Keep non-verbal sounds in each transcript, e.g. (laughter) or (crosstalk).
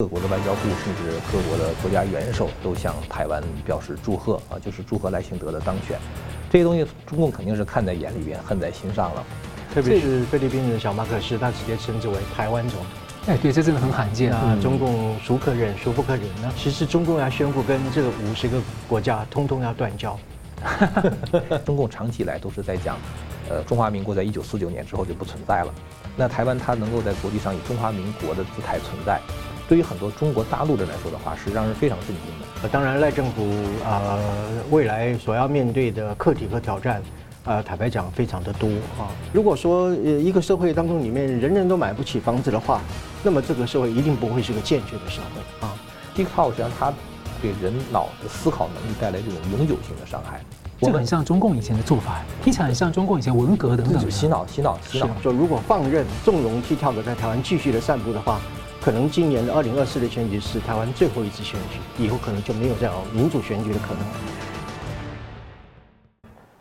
各国的外交部甚至各国的国家元首都向台湾表示祝贺啊，就是祝贺赖清德的当选。这些东西中共肯定是看在眼里边，恨在心上了。特别是菲律宾的小马可仕，他直接称之为台湾总统。哎，对，这真的很罕见啊！中共孰可忍，孰不可忍呢？其实中共要宣布跟这个五十个国家通通要断交。(laughs) 中共长期以来都是在讲，呃，中华民国在一九四九年之后就不存在了。那台湾它能够在国际上以中华民国的姿态存在。对于很多中国大陆人来说的话，是让人非常震惊的。呃，当然赖政府啊、呃，未来所要面对的课题和挑战，啊、呃，坦白讲非常的多啊。如果说呃一个社会当中里面人人都买不起房子的话，那么这个社会一定不会是个健全的社会啊。低泡实际上它给人脑的思考能力带来这种永久性的伤害。这个很像中共以前的做法，听起来很像中共以前文革等等。洗脑，洗脑，洗脑。就如果放任纵容踢跳的在台湾继续的散布的话。可能今年的二零二四的选举是台湾最后一次选举，以后可能就没有这样民主选举的可能。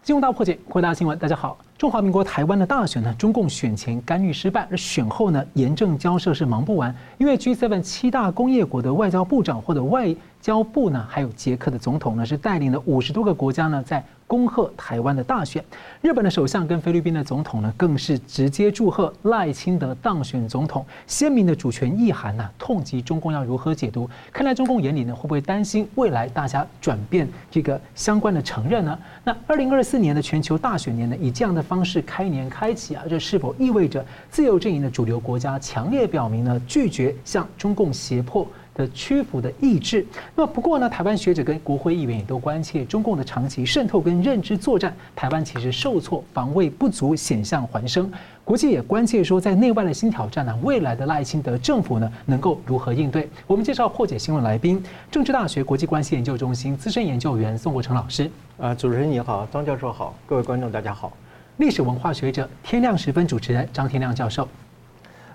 金融大破解，回答新闻，大家好。中华民国台湾的大选呢，中共选前干预失败，而选后呢，严正交涉是忙不完，因为 G7 七大工业国的外交部长或者外交部呢，还有捷克的总统呢，是带领了五十多个国家呢，在。恭贺台湾的大选，日本的首相跟菲律宾的总统呢，更是直接祝贺赖清德当选总统，鲜明的主权意涵呢，痛击中共要如何解读？看来中共眼里呢，会不会担心未来大家转变这个相关的承认呢？那二零二四年的全球大选年呢，以这样的方式开年开启啊，这是否意味着自由阵营的主流国家强烈表明呢，拒绝向中共胁迫？的屈服的意志。那么不过呢，台湾学者跟国会议员也都关切中共的长期渗透跟认知作战，台湾其实受挫、防卫不足，险象环生。国际也关切说，在内外的新挑战呢，未来的赖清德政府呢，能够如何应对？我们介绍破解新闻来宾，政治大学国际关系研究中心资深研究员宋国成老师。呃，主持人你好，张教授好，各位观众大家好。历史文化学者天亮时分主持人张天亮教授。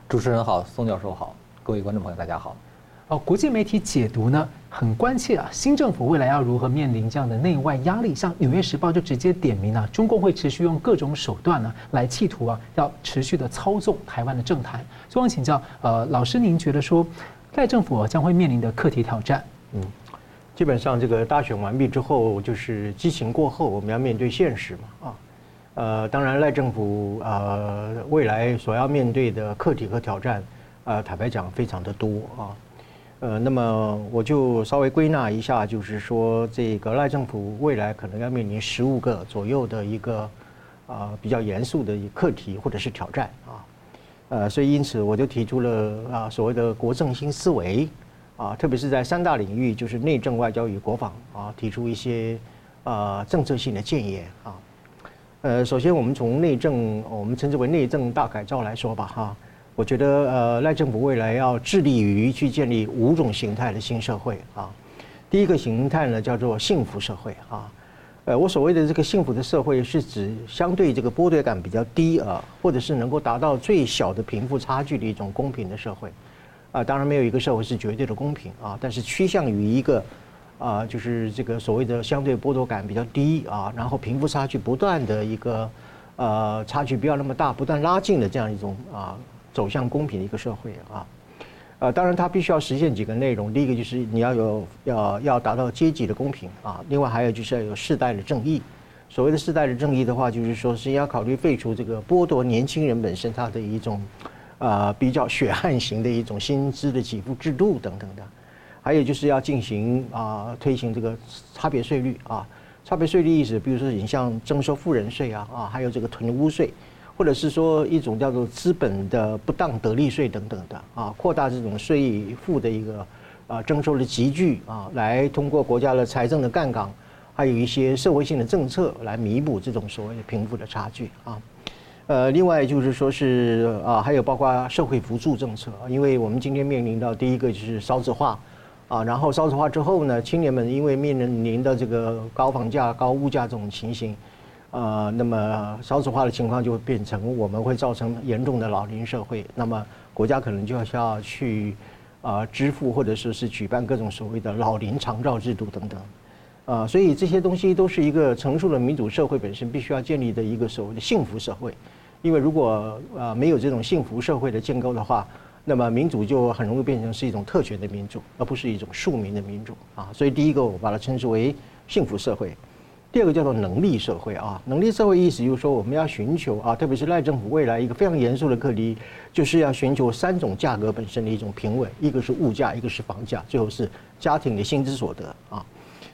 主持人好，宋教授好，各位观众朋友大家好。哦，国际媒体解读呢，很关切啊，新政府未来要如何面临这样的内外压力？像《纽约时报》就直接点名啊，中共会持续用各种手段呢，来企图啊，要持续的操纵台湾的政坛。所以，请教，呃，老师，您觉得说，赖政府将会面临的课题挑战？嗯，基本上这个大选完毕之后，就是激情过后，我们要面对现实嘛，啊，呃，当然赖政府呃未来所要面对的课题和挑战，呃，坦白讲非常的多啊。呃，那么我就稍微归纳一下，就是说，这个赖政府未来可能要面临十五个左右的一个啊比较严肃的一课题或者是挑战啊，呃，所以因此我就提出了啊所谓的国政新思维啊，特别是在三大领域，就是内政、外交与国防啊，提出一些啊政策性的建言啊。呃，首先我们从内政，我们称之为内政大改造来说吧，哈。我觉得呃，赖政府未来要致力于去建立五种形态的新社会啊。第一个形态呢，叫做幸福社会啊。呃，我所谓的这个幸福的社会，是指相对这个剥夺感比较低啊，或者是能够达到最小的贫富差距的一种公平的社会啊。当然，没有一个社会是绝对的公平啊，但是趋向于一个啊，就是这个所谓的相对剥夺感比较低啊，然后贫富差距不断的一个呃差距不要那么大，不断拉近的这样一种啊。走向公平的一个社会啊，呃，当然它必须要实现几个内容。第一个就是你要有要要达到阶级的公平啊，另外还有就是要有世代的正义。所谓的世代的正义的话，就是说是要考虑废除这个剥夺年轻人本身他的一种啊比较血汗型的一种薪资的给付制度等等的。还有就是要进行啊推行这个差别税率啊，差别税率意思，比如说你像征收富人税啊啊，还有这个囤屋税。或者是说一种叫做资本的不当得利税等等的啊，扩大这种税负的一个啊征收的集聚啊，来通过国家的财政的杠杆，还有一些社会性的政策来弥补这种所谓的贫富的差距啊。呃，另外就是说是啊，还有包括社会扶助政策，因为我们今天面临到第一个就是少子化啊，然后少子化之后呢，青年们因为面临的这个高房价、高物价这种情形。呃，那么少子化的情况就会变成我们会造成严重的老龄社会，那么国家可能就要需要去、呃、支付或者说是举办各种所谓的老龄长照制度等等，呃，所以这些东西都是一个成熟的民主社会本身必须要建立的一个所谓的幸福社会，因为如果、呃、没有这种幸福社会的建构的话，那么民主就很容易变成是一种特权的民主，而不是一种庶民的民主。啊。所以第一个我把它称之为幸福社会，第二个叫做能力社会啊。能力社会意思就是说我们要寻求啊，特别是赖政府未来一个非常严肃的课题，就是要寻求三种价格本身的一种平稳，一个是物价，一个是房价，最后是家庭的薪资所得啊。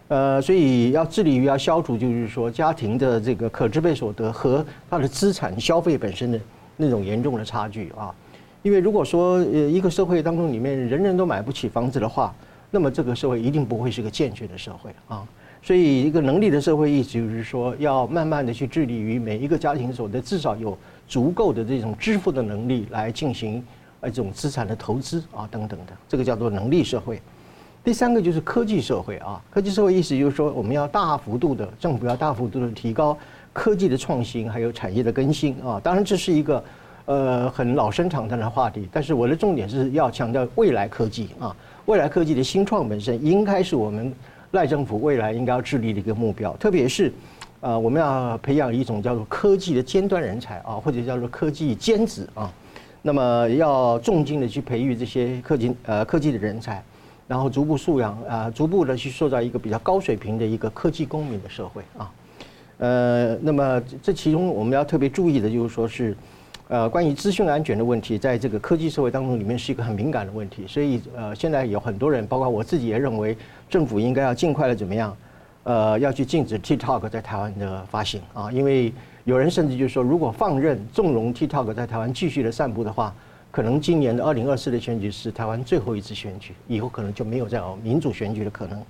呃，所以要致力于要消除，就是说家庭的这个可支配所得和他的资产消费本身的那种严重的差距啊。因为如果说呃一个社会当中里面人人都买不起房子的话，那么这个社会一定不会是个健全的社会啊。所以一个能力的社会意思就是说，要慢慢的去致力于每一个家庭所得至少有足够的这种支付的能力来进行呃这种资产的投资啊等等的，这个叫做能力社会。第三个就是科技社会啊，科技社会意思就是说我们要大幅度的政府要大幅度的提高科技的创新还有产业的更新啊。当然这是一个。呃，很老生常谈的话题，但是我的重点是要强调未来科技啊，未来科技的新创本身应该是我们赖政府未来应该要致力的一个目标，特别是，呃，我们要培养一种叫做科技的尖端人才啊，或者叫做科技尖子啊，那么要重金的去培育这些科技呃科技的人才，然后逐步素养啊，逐步的去塑造一个比较高水平的一个科技公民的社会啊，呃，那么这其中我们要特别注意的就是说是。呃，关于资讯安全的问题，在这个科技社会当中，里面是一个很敏感的问题。所以，呃，现在有很多人，包括我自己，也认为政府应该要尽快的怎么样，呃，要去禁止 TikTok 在台湾的发行啊。因为有人甚至就是说，如果放任纵容 TikTok 在台湾继续的散布的话，可能今年的二零二四的选举是台湾最后一次选举，以后可能就没有再有民主选举的可能。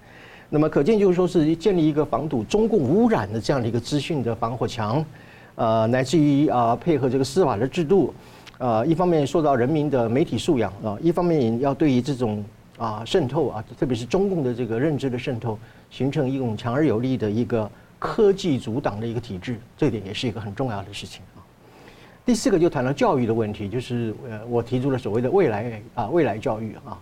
那么，可见就是说是建立一个防堵中共污染的这样的一个资讯的防火墙。呃，乃至于啊，配合这个司法的制度，呃，一方面塑造人民的媒体素养啊，一方面要对于这种啊渗透啊，特别是中共的这个认知的渗透，形成一种强而有力的一个科技阻挡的一个体制，这点也是一个很重要的事情啊。第四个就谈到教育的问题，就是呃，我提出了所谓的未来啊，未来教育啊，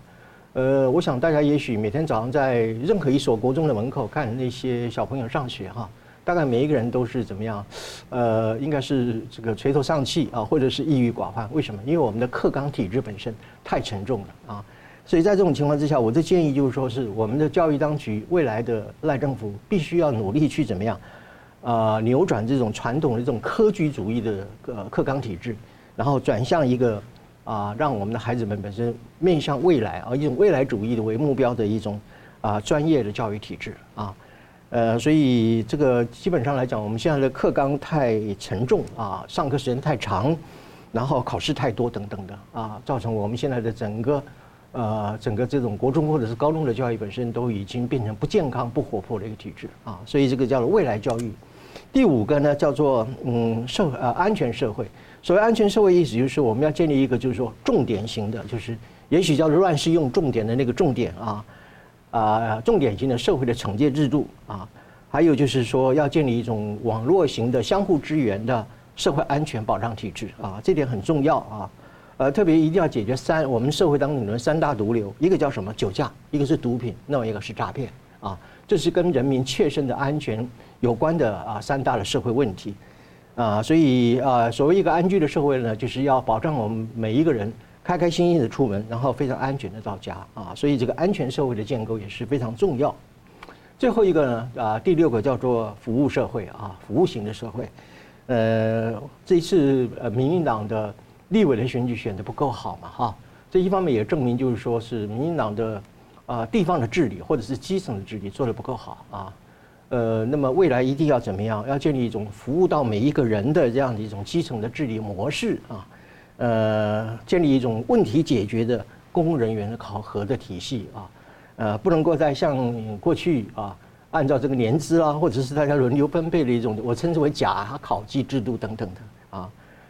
呃，我想大家也许每天早上在任何一所国中的门口看那些小朋友上学哈。大概每一个人都是怎么样？呃，应该是这个垂头丧气啊，或者是抑郁寡欢。为什么？因为我们的课纲体制本身太沉重了啊。所以在这种情况之下，我的建议就是说，是我们的教育当局未来的赖政府必须要努力去怎么样？啊，扭转这种传统的这种科举主义的呃课纲体制，然后转向一个啊，让我们的孩子们本身面向未来啊，一种未来主义的为目标的一种啊专业的教育体制啊。呃，所以这个基本上来讲，我们现在的课纲太沉重啊，上课时间太长，然后考试太多等等的啊，造成我们现在的整个呃整个这种国中或者是高中的教育本身都已经变成不健康、不活泼的一个体制啊，所以这个叫做未来教育。第五个呢叫做嗯社呃安全社会。所谓安全社会意思就是我们要建立一个就是说重点型的，就是也许叫做乱世用重点的那个重点啊。啊，重点型的社会的惩戒制度啊，还有就是说要建立一种网络型的相互支援的社会安全保障体制啊，这点很重要啊。呃，特别一定要解决三我们社会当中的三大毒瘤，一个叫什么？酒驾，一个是毒品，另外一个是诈骗啊，这是跟人民切身的安全有关的啊三大的社会问题啊。所以啊，所谓一个安居的社会呢，就是要保障我们每一个人。开开心心的出门，然后非常安全的到家啊，所以这个安全社会的建构也是非常重要。最后一个呢，啊，第六个叫做服务社会啊，服务型的社会。呃，这一次呃，民进党的立委的选举选得不够好嘛，哈，这一方面也证明就是说是民进党的啊地方的治理或者是基层的治理做得不够好啊。呃，那么未来一定要怎么样？要建立一种服务到每一个人的这样的一种基层的治理模式啊。呃，建立一种问题解决的公务人员的考核的体系啊，呃，不能够再像过去啊，按照这个年资啊，或者是大家轮流分配的一种，我称之为假考绩制度等等的啊，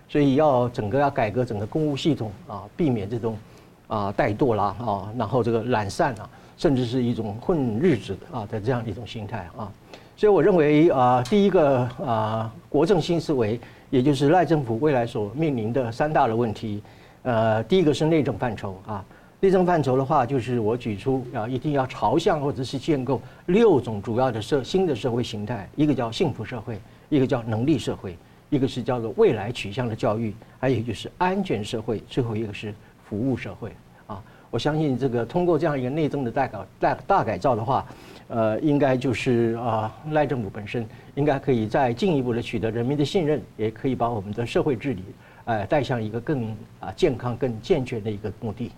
所以要整个要改革整个公务系统啊，避免这种啊怠惰啦啊，然后这个懒散啊，甚至是一种混日子啊的这样一种心态啊，所以我认为啊，第一个啊，国政新思维。也就是赖政府未来所面临的三大的问题，呃，第一个是内政范畴啊，内政范畴的话，就是我举出啊，一定要朝向或者是建构六种主要的社新的社会形态，一个叫幸福社会，一个叫能力社会，一个是叫做未来取向的教育，还有就是安全社会，最后一个是服务社会啊。我相信这个通过这样一个内政的大改大大改造的话，呃，应该就是啊赖政府本身应该可以再进一步的取得人民的信任，也可以把我们的社会治理呃带向一个更啊健康、更健全的一个目的。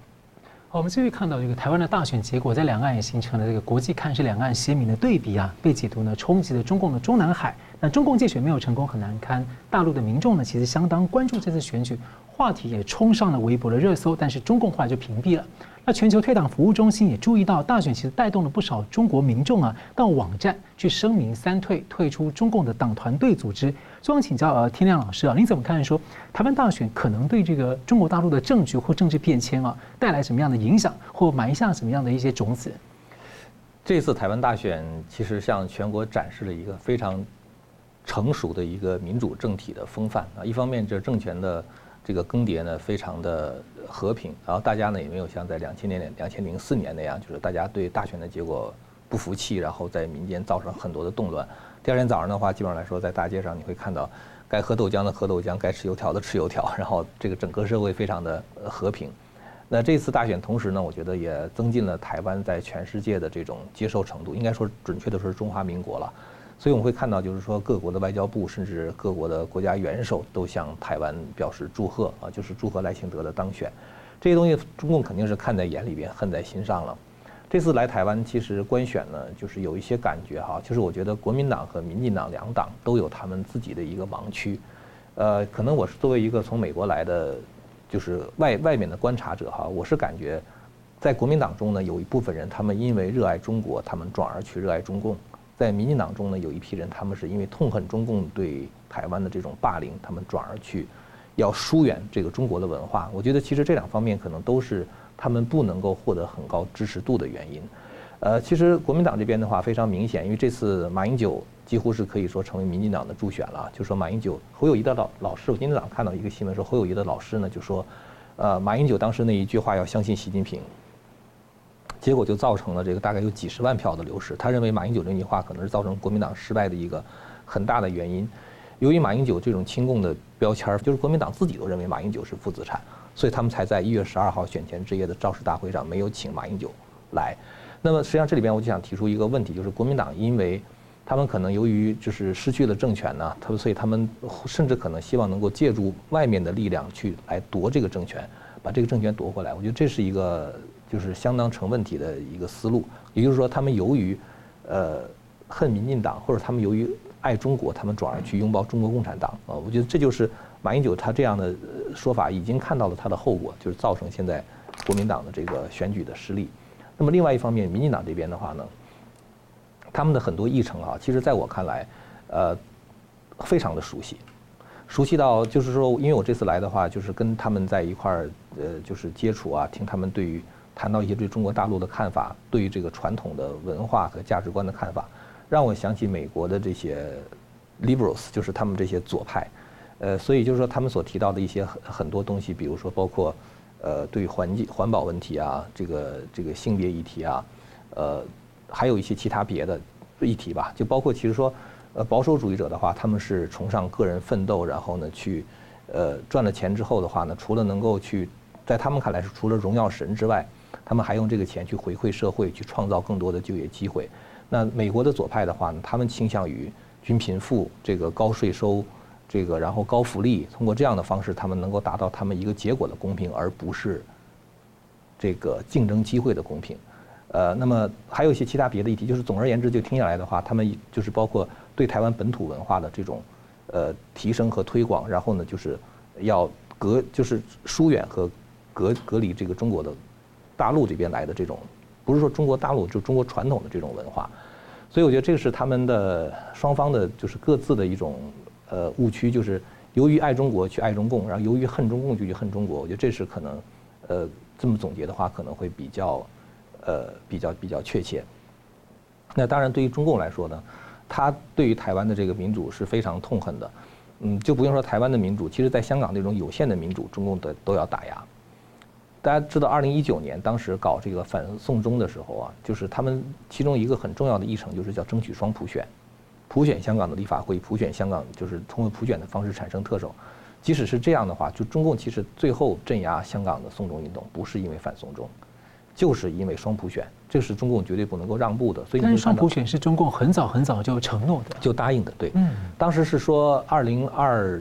我们继续看到这个台湾的大选结果，在两岸也形成了这个国际看是两岸鲜明的对比啊，被解读呢冲击了中共的中南海。那中共竞选没有成功很难堪，大陆的民众呢其实相当关注这次选举，话题也冲上了微博的热搜，但是中共后来就屏蔽了。那全球退党服务中心也注意到，大选其实带动了不少中国民众啊，到网站去声明三退，退出中共的党团队组织。所以请教呃天亮老师啊，您怎么看说台湾大选可能对这个中国大陆的政局或政治变迁啊带来什么样的影响，或埋下什么样的一些种子？这次台湾大选其实向全国展示了一个非常成熟的一个民主政体的风范啊，一方面这政权的。这个更迭呢，非常的和平，然后大家呢也没有像在两千年、两千零四年那样，就是大家对大选的结果不服气，然后在民间造成很多的动乱。第二天早上的话，基本上来说，在大街上你会看到，该喝豆浆的喝豆浆，该吃油条的吃油条，然后这个整个社会非常的和平。那这次大选同时呢，我觉得也增进了台湾在全世界的这种接受程度，应该说准确的说是中华民国了。所以我们会看到，就是说各国的外交部，甚至各国的国家元首都向台湾表示祝贺啊，就是祝贺赖清德的当选。这些东西中共肯定是看在眼里边，恨在心上了。这次来台湾，其实观选呢，就是有一些感觉哈，就是我觉得国民党和民进党两党都有他们自己的一个盲区。呃，可能我是作为一个从美国来的，就是外外面的观察者哈，我是感觉，在国民党中呢，有一部分人他们因为热爱中国，他们转而去热爱中共。在民进党中呢，有一批人，他们是因为痛恨中共对台湾的这种霸凌，他们转而去要疏远这个中国的文化。我觉得其实这两方面可能都是他们不能够获得很高支持度的原因。呃，其实国民党这边的话非常明显，因为这次马英九几乎是可以说成为民进党的助选了。就说马英九侯友谊的老老师，我今天早上看到一个新闻说侯友谊的老师呢就说，呃，马英九当时那一句话要相信习近平。结果就造成了这个大概有几十万票的流失。他认为马英九这句话可能是造成国民党失败的一个很大的原因。由于马英九这种亲共的标签，就是国民党自己都认为马英九是负资产，所以他们才在一月十二号选前之夜的造势大会上没有请马英九来。那么实际上这里边我就想提出一个问题，就是国民党因为他们可能由于就是失去了政权呢，他们所以他们甚至可能希望能够借助外面的力量去来夺这个政权，把这个政权夺回来。我觉得这是一个。就是相当成问题的一个思路，也就是说，他们由于，呃，恨民进党，或者他们由于爱中国，他们转而去拥抱中国共产党啊。我觉得这就是马英九他这样的说法已经看到了他的后果，就是造成现在国民党的这个选举的失利。那么另外一方面，民进党这边的话呢，他们的很多议程啊，其实在我看来，呃，非常的熟悉。熟悉到就是说，因为我这次来的话，就是跟他们在一块儿，呃，就是接触啊，听他们对于。谈到一些对中国大陆的看法，对于这个传统的文化和价值观的看法，让我想起美国的这些 liberals，就是他们这些左派，呃，所以就是说他们所提到的一些很很多东西，比如说包括，呃，对环境环保问题啊，这个这个性别议题啊，呃，还有一些其他别的议题吧，就包括其实说，呃，保守主义者的话，他们是崇尚个人奋斗，然后呢去，呃，赚了钱之后的话呢，除了能够去，在他们看来是除了荣耀神之外。他们还用这个钱去回馈社会，去创造更多的就业机会。那美国的左派的话呢，他们倾向于均贫富，这个高税收，这个然后高福利，通过这样的方式，他们能够达到他们一个结果的公平，而不是这个竞争机会的公平。呃，那么还有一些其他别的议题，就是总而言之，就听下来的话，他们就是包括对台湾本土文化的这种呃提升和推广，然后呢，就是要隔就是疏远和隔隔离这个中国的。大陆这边来的这种，不是说中国大陆，就中国传统的这种文化，所以我觉得这个是他们的双方的，就是各自的一种呃误区，就是由于爱中国去爱中共，然后由于恨中共就去恨中国。我觉得这是可能，呃，这么总结的话可能会比较，呃，比较比较确切。那当然，对于中共来说呢，他对于台湾的这个民主是非常痛恨的，嗯，就不用说台湾的民主，其实在香港那种有限的民主，中共的都要打压。大家知道，二零一九年当时搞这个反送中的时候啊，就是他们其中一个很重要的议程，就是叫争取双普选，普选香港的立法会，普选香港就是通过普选的方式产生特首。即使是这样的话，就中共其实最后镇压香港的送中运动，不是因为反送中，就是因为双普选，这是中共绝对不能够让步的。所以，但是双普选是中共很早很早就承诺的，就答应的。对，嗯，当时是说二零二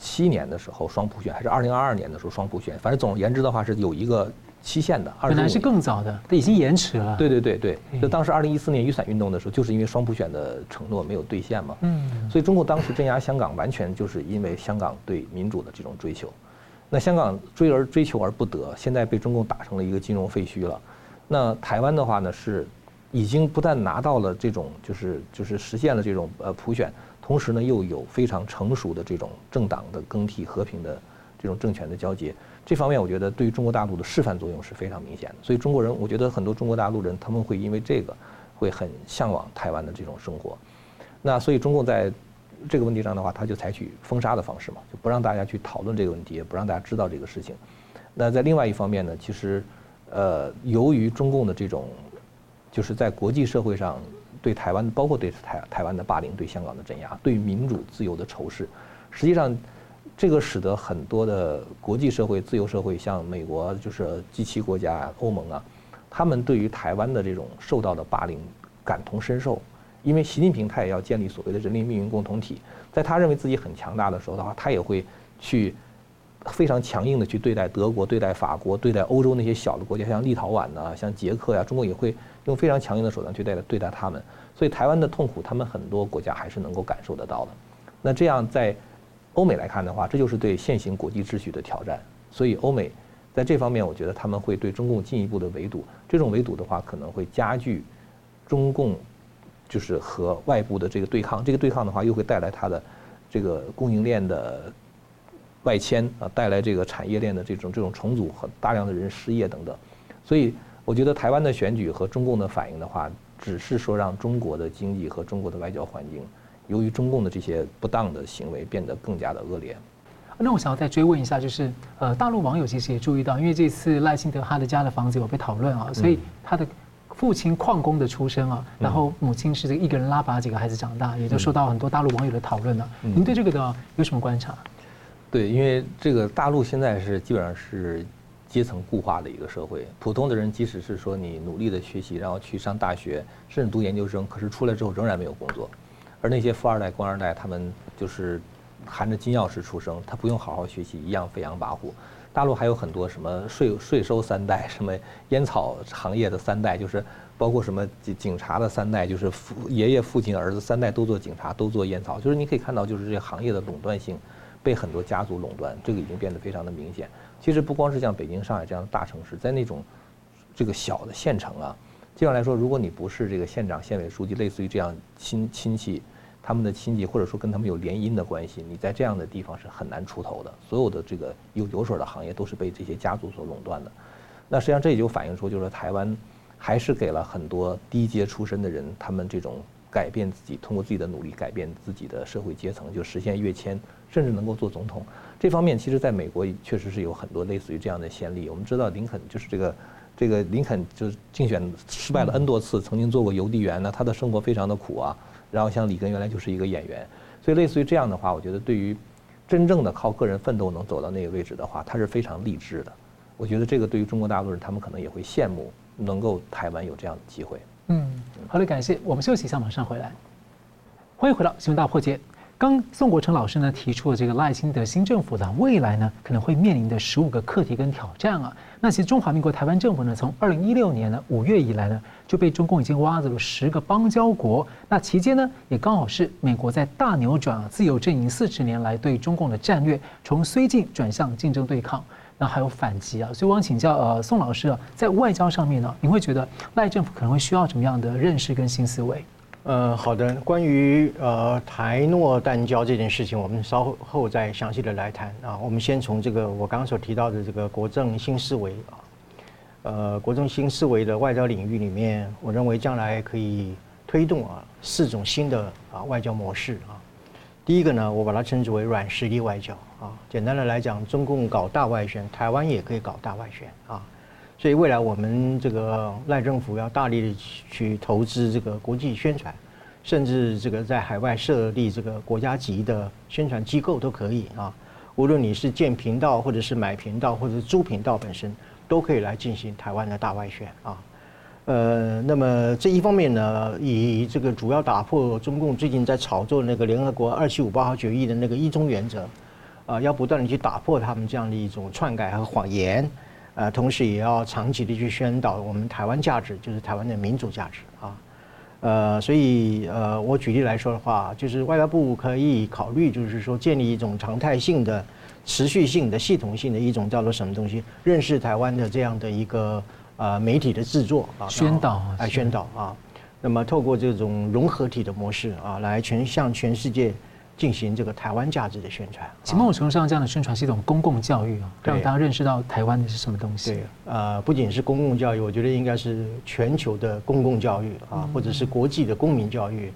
七年的时候双普选，还是二零二二年的时候双普选，反正总而言之的话是有一个。期限的，本来是更早的，它已经延迟了。对对对对，就当时二零一四年雨伞运动的时候，就是因为双普选的承诺没有兑现嘛。嗯。所以中共当时镇压香港，完全就是因为香港对民主的这种追求。那香港追而追求而不得，现在被中共打成了一个金融废墟了。那台湾的话呢，是已经不但拿到了这种，就是就是实现了这种呃普选，同时呢又有非常成熟的这种政党的更替、和平的这种政权的交接。这方面我觉得对于中国大陆的示范作用是非常明显的，所以中国人，我觉得很多中国大陆人他们会因为这个会很向往台湾的这种生活。那所以中共在这个问题上的话，他就采取封杀的方式嘛，就不让大家去讨论这个问题，也不让大家知道这个事情。那在另外一方面呢，其实呃，由于中共的这种就是在国际社会上对台湾，包括对台台湾的霸凌、对香港的镇压、对民主自由的仇视，实际上。这个使得很多的国际社会、自由社会，像美国就是 G7 国家、欧盟啊，他们对于台湾的这种受到的霸凌感同身受。因为习近平他也要建立所谓的人类命运共同体，在他认为自己很强大的时候的话，他也会去非常强硬的去对待德国、对待法国、对待欧洲那些小的国家，像立陶宛呐、像捷克呀，中国也会用非常强硬的手段去对待对待他们。所以台湾的痛苦，他们很多国家还是能够感受得到的。那这样在。欧美来看的话，这就是对现行国际秩序的挑战。所以，欧美在这方面，我觉得他们会对中共进一步的围堵。这种围堵的话，可能会加剧中共就是和外部的这个对抗。这个对抗的话，又会带来它的这个供应链的外迁啊，带来这个产业链的这种这种重组和大量的人失业等等。所以，我觉得台湾的选举和中共的反应的话，只是说让中国的经济和中国的外交环境。由于中共的这些不当的行为变得更加的恶劣，那我想要再追问一下，就是呃，大陆网友其实也注意到，因为这次赖清德他的家的房子有被讨论啊，所以他的父亲矿工的出身啊，然后母亲是这个一个人拉拔几个孩子长大，也就受到很多大陆网友的讨论了。您对这个的有什么观察？对，因为这个大陆现在是基本上是阶层固化的一个社会，普通的人即使是说你努力的学习，然后去上大学，甚至读研究生，可是出来之后仍然没有工作。而那些富二代、官二代，他们就是含着金钥匙出生，他不用好好学习，一样飞扬跋扈。大陆还有很多什么税税收三代，什么烟草行业的三代，就是包括什么警警察的三代，就是父爷爷、父亲、儿子三代都做警察，都做烟草。就是你可以看到，就是这行业的垄断性被很多家族垄断，这个已经变得非常的明显。其实不光是像北京、上海这样的大城市，在那种这个小的县城啊。基本上来说，如果你不是这个县长、县委书记，类似于这样亲亲戚，他们的亲戚或者说跟他们有联姻的关系，你在这样的地方是很难出头的。所有的这个有油水的行业都是被这些家族所垄断的。那实际上这也就反映出，就是说台湾还是给了很多低阶出身的人，他们这种改变自己，通过自己的努力改变自己的社会阶层，就实现跃迁，甚至能够做总统。这方面其实在美国确实是有很多类似于这样的先例。我们知道林肯就是这个。这个林肯就是竞选失败了 N 多次，曾经做过邮递员呢，他的生活非常的苦啊。然后像里根原来就是一个演员，所以类似于这样的话，我觉得对于真正的靠个人奋斗能走到那个位置的话，他是非常励志的。我觉得这个对于中国大陆人，他们可能也会羡慕能够台湾有这样的机会。嗯，好的，感谢。我们休息一下，马上回来。欢迎回到新闻大破解。刚宋国成老师呢提出了这个赖清德新政府的未来呢可能会面临的十五个课题跟挑战啊。那其实中华民国台湾政府呢从二零一六年呢五月以来呢就被中共已经挖走了十个邦交国。那期间呢也刚好是美国在大扭转啊自由阵营四十年来对中共的战略从绥靖转向竞争对抗，那还有反击啊。所以我想请教呃宋老师啊，在外交上面呢，你会觉得赖政府可能会需要什么样的认识跟新思维？呃，好的。关于呃台诺断交这件事情，我们稍后再详细的来谈啊。我们先从这个我刚刚所提到的这个国政新思维啊，呃，国政新思维的外交领域里面，我认为将来可以推动啊四种新的啊外交模式啊。第一个呢，我把它称之为软实力外交啊。简单的来讲，中共搞大外宣，台湾也可以搞大外宣啊。所以未来我们这个赖政府要大力的去投资这个国际宣传，甚至这个在海外设立这个国家级的宣传机构都可以啊。无论你是建频道，或者是买频道，或者是租频道本身，都可以来进行台湾的大外宣啊。呃，那么这一方面呢，以这个主要打破中共最近在炒作那个联合国二七五八号决议的那个一中原则，啊，要不断的去打破他们这样的一种篡改和谎言，呃，同时也要长期的去宣导我们台湾价值，就是台湾的民主价值啊。呃，所以呃，我举例来说的话，就是外交部可以考虑，就是说建立一种常态性的、持续性的、系统性的一种叫做什么东西，认识台湾的这样的一个呃媒体的制作啊，宣导来宣导啊，那么透过这种融合体的模式啊，来全向全世界。进行这个台湾价值的宣传，其某种程度上，这样的宣传是一种公共教育啊，让大家认识到台湾的是什么东西。对，呃，不仅是公共教育，我觉得应该是全球的公共教育啊，或者是国际的公民教育。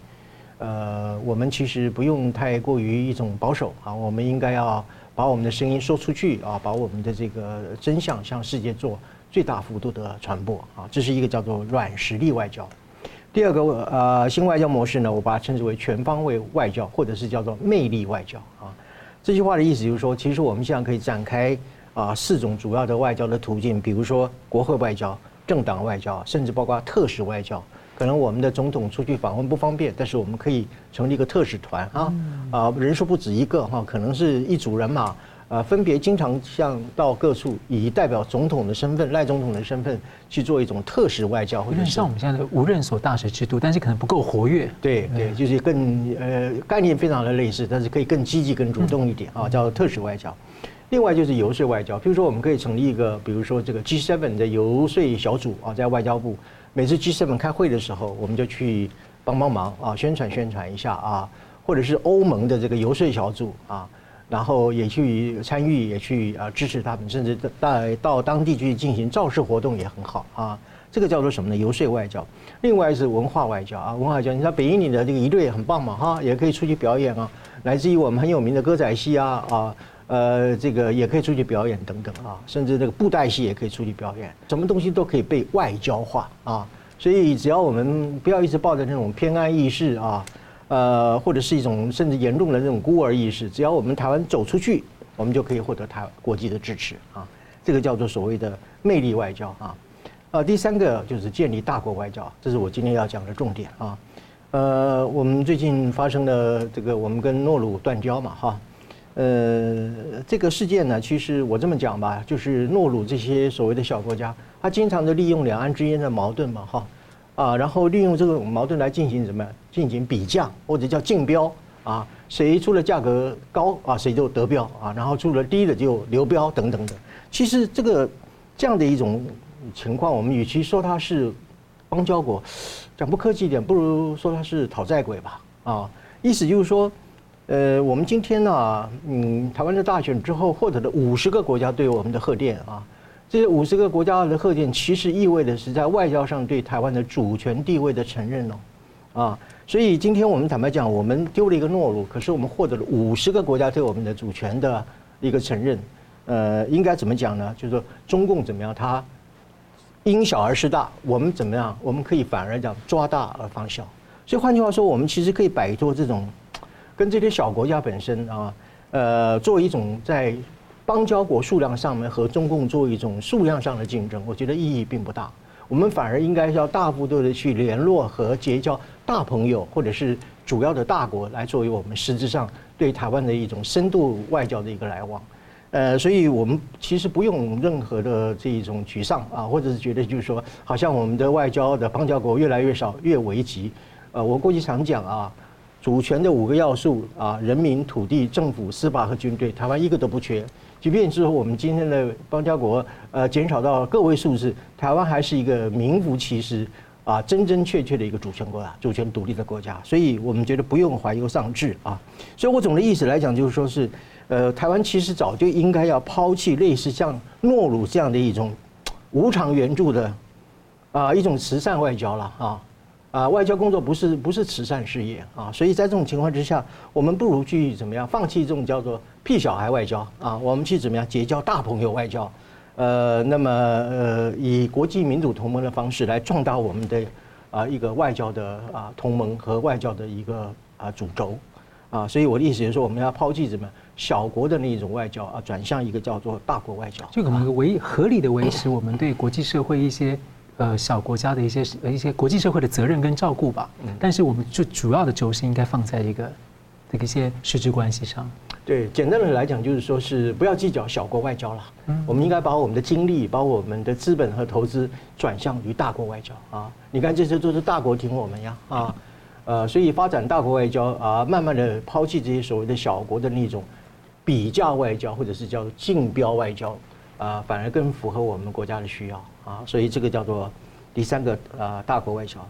呃，我们其实不用太过于一种保守啊，我们应该要把我们的声音说出去啊，把我们的这个真相向世界做最大幅度的传播啊，这是一个叫做软实力外交。第二个呃新外交模式呢，我把它称之为全方位外交，或者是叫做魅力外交啊。这句话的意思就是说，其实我们现在可以展开啊四种主要的外交的途径，比如说国会外交、政党外交，甚至包括特使外交。可能我们的总统出去访问不方便，但是我们可以成立一个特使团啊啊，人数不止一个哈，可能是一组人马。啊，分别经常向到各处，以代表总统的身份、赖总统的身份去做一种特使外交，或者像我们现在的无任所大使制度，但是可能不够活跃。对对，就是更呃概念非常的类似，但是可以更积极、更主动一点啊，叫特使外交。另外就是游说外交，譬如说我们可以成立一个，比如说这个 G7 的游说小组啊，在外交部，每次 G7 开会的时候，我们就去帮帮忙啊，宣传宣传一下啊，或者是欧盟的这个游说小组啊。然后也去参与，也去啊支持他们，甚至到到当地去进行造势活动也很好啊。这个叫做什么呢？游说外交。另外是文化外交啊，文化外交。你看北一女的这个仪队也很棒嘛哈，也可以出去表演啊。来自于我们很有名的歌仔戏啊啊呃这个也可以出去表演等等啊，甚至这个布袋戏也可以出去表演，什么东西都可以被外交化啊。所以只要我们不要一直抱着那种偏安意识啊。呃，或者是一种甚至严重的这种孤儿意识，只要我们台湾走出去，我们就可以获得台国际的支持啊。这个叫做所谓的魅力外交啊。呃，第三个就是建立大国外交，这是我今天要讲的重点啊。呃，我们最近发生的这个，我们跟诺鲁断交嘛哈。呃，这个事件呢，其实我这么讲吧，就是诺鲁这些所谓的小国家，他经常的利用两岸之间的矛盾嘛哈。啊，然后利用这个矛盾来进行什么？进行比价或者叫竞标啊，谁出的价格高啊，谁就得标啊，然后出的低的就流标等等的。其实这个这样的一种情况，我们与其说它是邦交国，讲不客气一点，不如说它是讨债鬼吧。啊，意思就是说，呃，我们今天呢，嗯，台湾的大选之后获得了五十个国家对我们的贺电啊。这五十个国家的贺电，其实意味着是在外交上对台湾的主权地位的承认哦，啊，所以今天我们坦白讲，我们丢了一个懦弱，可是我们获得了五十个国家对我们的主权的一个承认，呃，应该怎么讲呢？就是说中共怎么样，他因小而失大，我们怎么样？我们可以反而讲抓大而放小。所以换句话说，我们其实可以摆脱这种跟这些小国家本身啊，呃，作为一种在。邦交国数量上面和中共做一种数量上的竞争，我觉得意义并不大。我们反而应该要大幅度的去联络和结交大朋友，或者是主要的大国，来作为我们实质上对台湾的一种深度外交的一个来往。呃，所以我们其实不用任何的这一种沮丧啊，或者是觉得就是说，好像我们的外交的邦交国越来越少，越危急。呃，我过去常讲啊，主权的五个要素啊，人民、土地、政府、司法和军队，台湾一个都不缺。即便之后我们今天的邦交国呃减少到个位数字，台湾还是一个名副其实啊真真切切的一个主权国家，主权独立的国家，所以我们觉得不用怀忧丧志啊。所以我总的意思来讲，就是说是呃台湾其实早就应该要抛弃类似像诺鲁这样的一种无偿援助的啊一种慈善外交了啊。啊，外交工作不是不是慈善事业啊，所以在这种情况之下，我们不如去怎么样放弃这种叫做屁小孩外交啊，我们去怎么样结交大朋友外交，呃，那么呃以国际民主同盟的方式来壮大我们的啊一个外交的啊同盟和外交的一个啊主轴啊，所以我的意思就是说，我们要抛弃什么小国的那种外交啊，转向一个叫做大国外交，就可能维合理的维持我们对国际社会一些呃小国家的一些一些国际社会的责任跟照顾吧。但是我们最主要的轴心应该放在一个这个一些实质关系上。对，简单的来讲就是说是不要计较小国外交了，我们应该把我们的精力、把我们的资本和投资转向于大国外交啊。你看这些都是大国挺我们呀啊。呃，所以发展大国外交啊，慢慢的抛弃这些所谓的小国的那种比价外交，或者是叫竞标外交啊，反而更符合我们国家的需要啊。所以这个叫做第三个啊大国外交。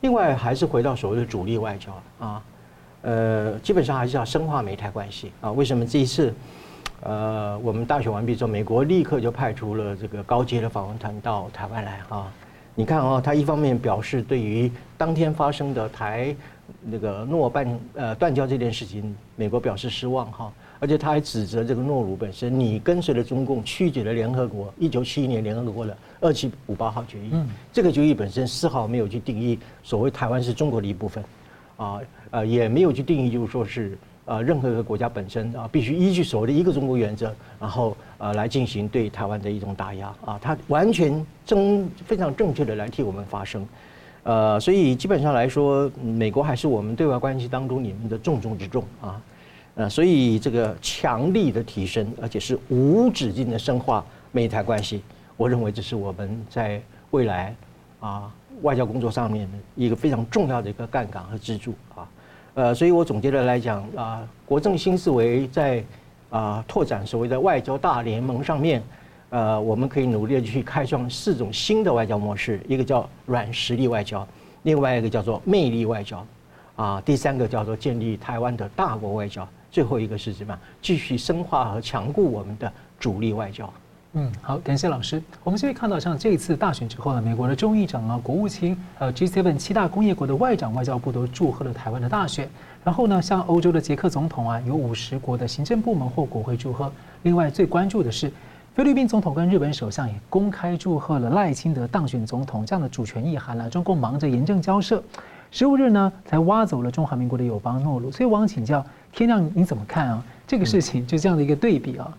另外还是回到所谓的主力外交啊，呃，基本上还是要深化美台关系啊。为什么这一次呃我们大选完毕之后，美国立刻就派出了这个高阶的访问团到台湾来啊？你看啊，他一方面表示对于当天发生的台那个诺半呃断交这件事情，美国表示失望哈，而且他还指责这个诺鲁本身，你跟随了中共曲解了联合国一九七一年联合国的二七五八号决议，嗯，这个决议本身丝毫没有去定义所谓台湾是中国的一部分，啊呃也没有去定义就是说是。呃，任何一个国家本身啊，必须依据所谓的一个中国原则，然后呃来进行对台湾的一种打压。啊，他完全正非常正确的来替我们发声，呃，所以基本上来说，美国还是我们对外关系当中你们的重中之重啊，呃，所以这个强力的提升，而且是无止境的深化美台关系，我认为这是我们在未来啊外交工作上面的一个非常重要的一个杠杆和支柱啊。呃，所以我总结的来讲啊，国政新思维在啊拓展所谓的外交大联盟上面，呃，我们可以努力的去开创四种新的外交模式，一个叫软实力外交，另外一个叫做魅力外交，啊，第三个叫做建立台湾的大国外交，最后一个是什么？继续深化和强固我们的主力外交。嗯，好，感谢老师。我们现在看到，像这一次大选之后呢，美国的众议长啊、国务卿，还有 G7 七大工业国的外长、外交部都祝贺了台湾的大选。然后呢，像欧洲的捷克总统啊，有五十国的行政部门或国会祝贺。另外，最关注的是菲律宾总统跟日本首相也公开祝贺了赖清德当选总统。这样的主权意涵呢，中共忙着严正交涉，十五日呢才挖走了中华民国的友邦诺鲁。所以我想请教天亮，你怎么看啊？这个事情就这样的一个对比啊？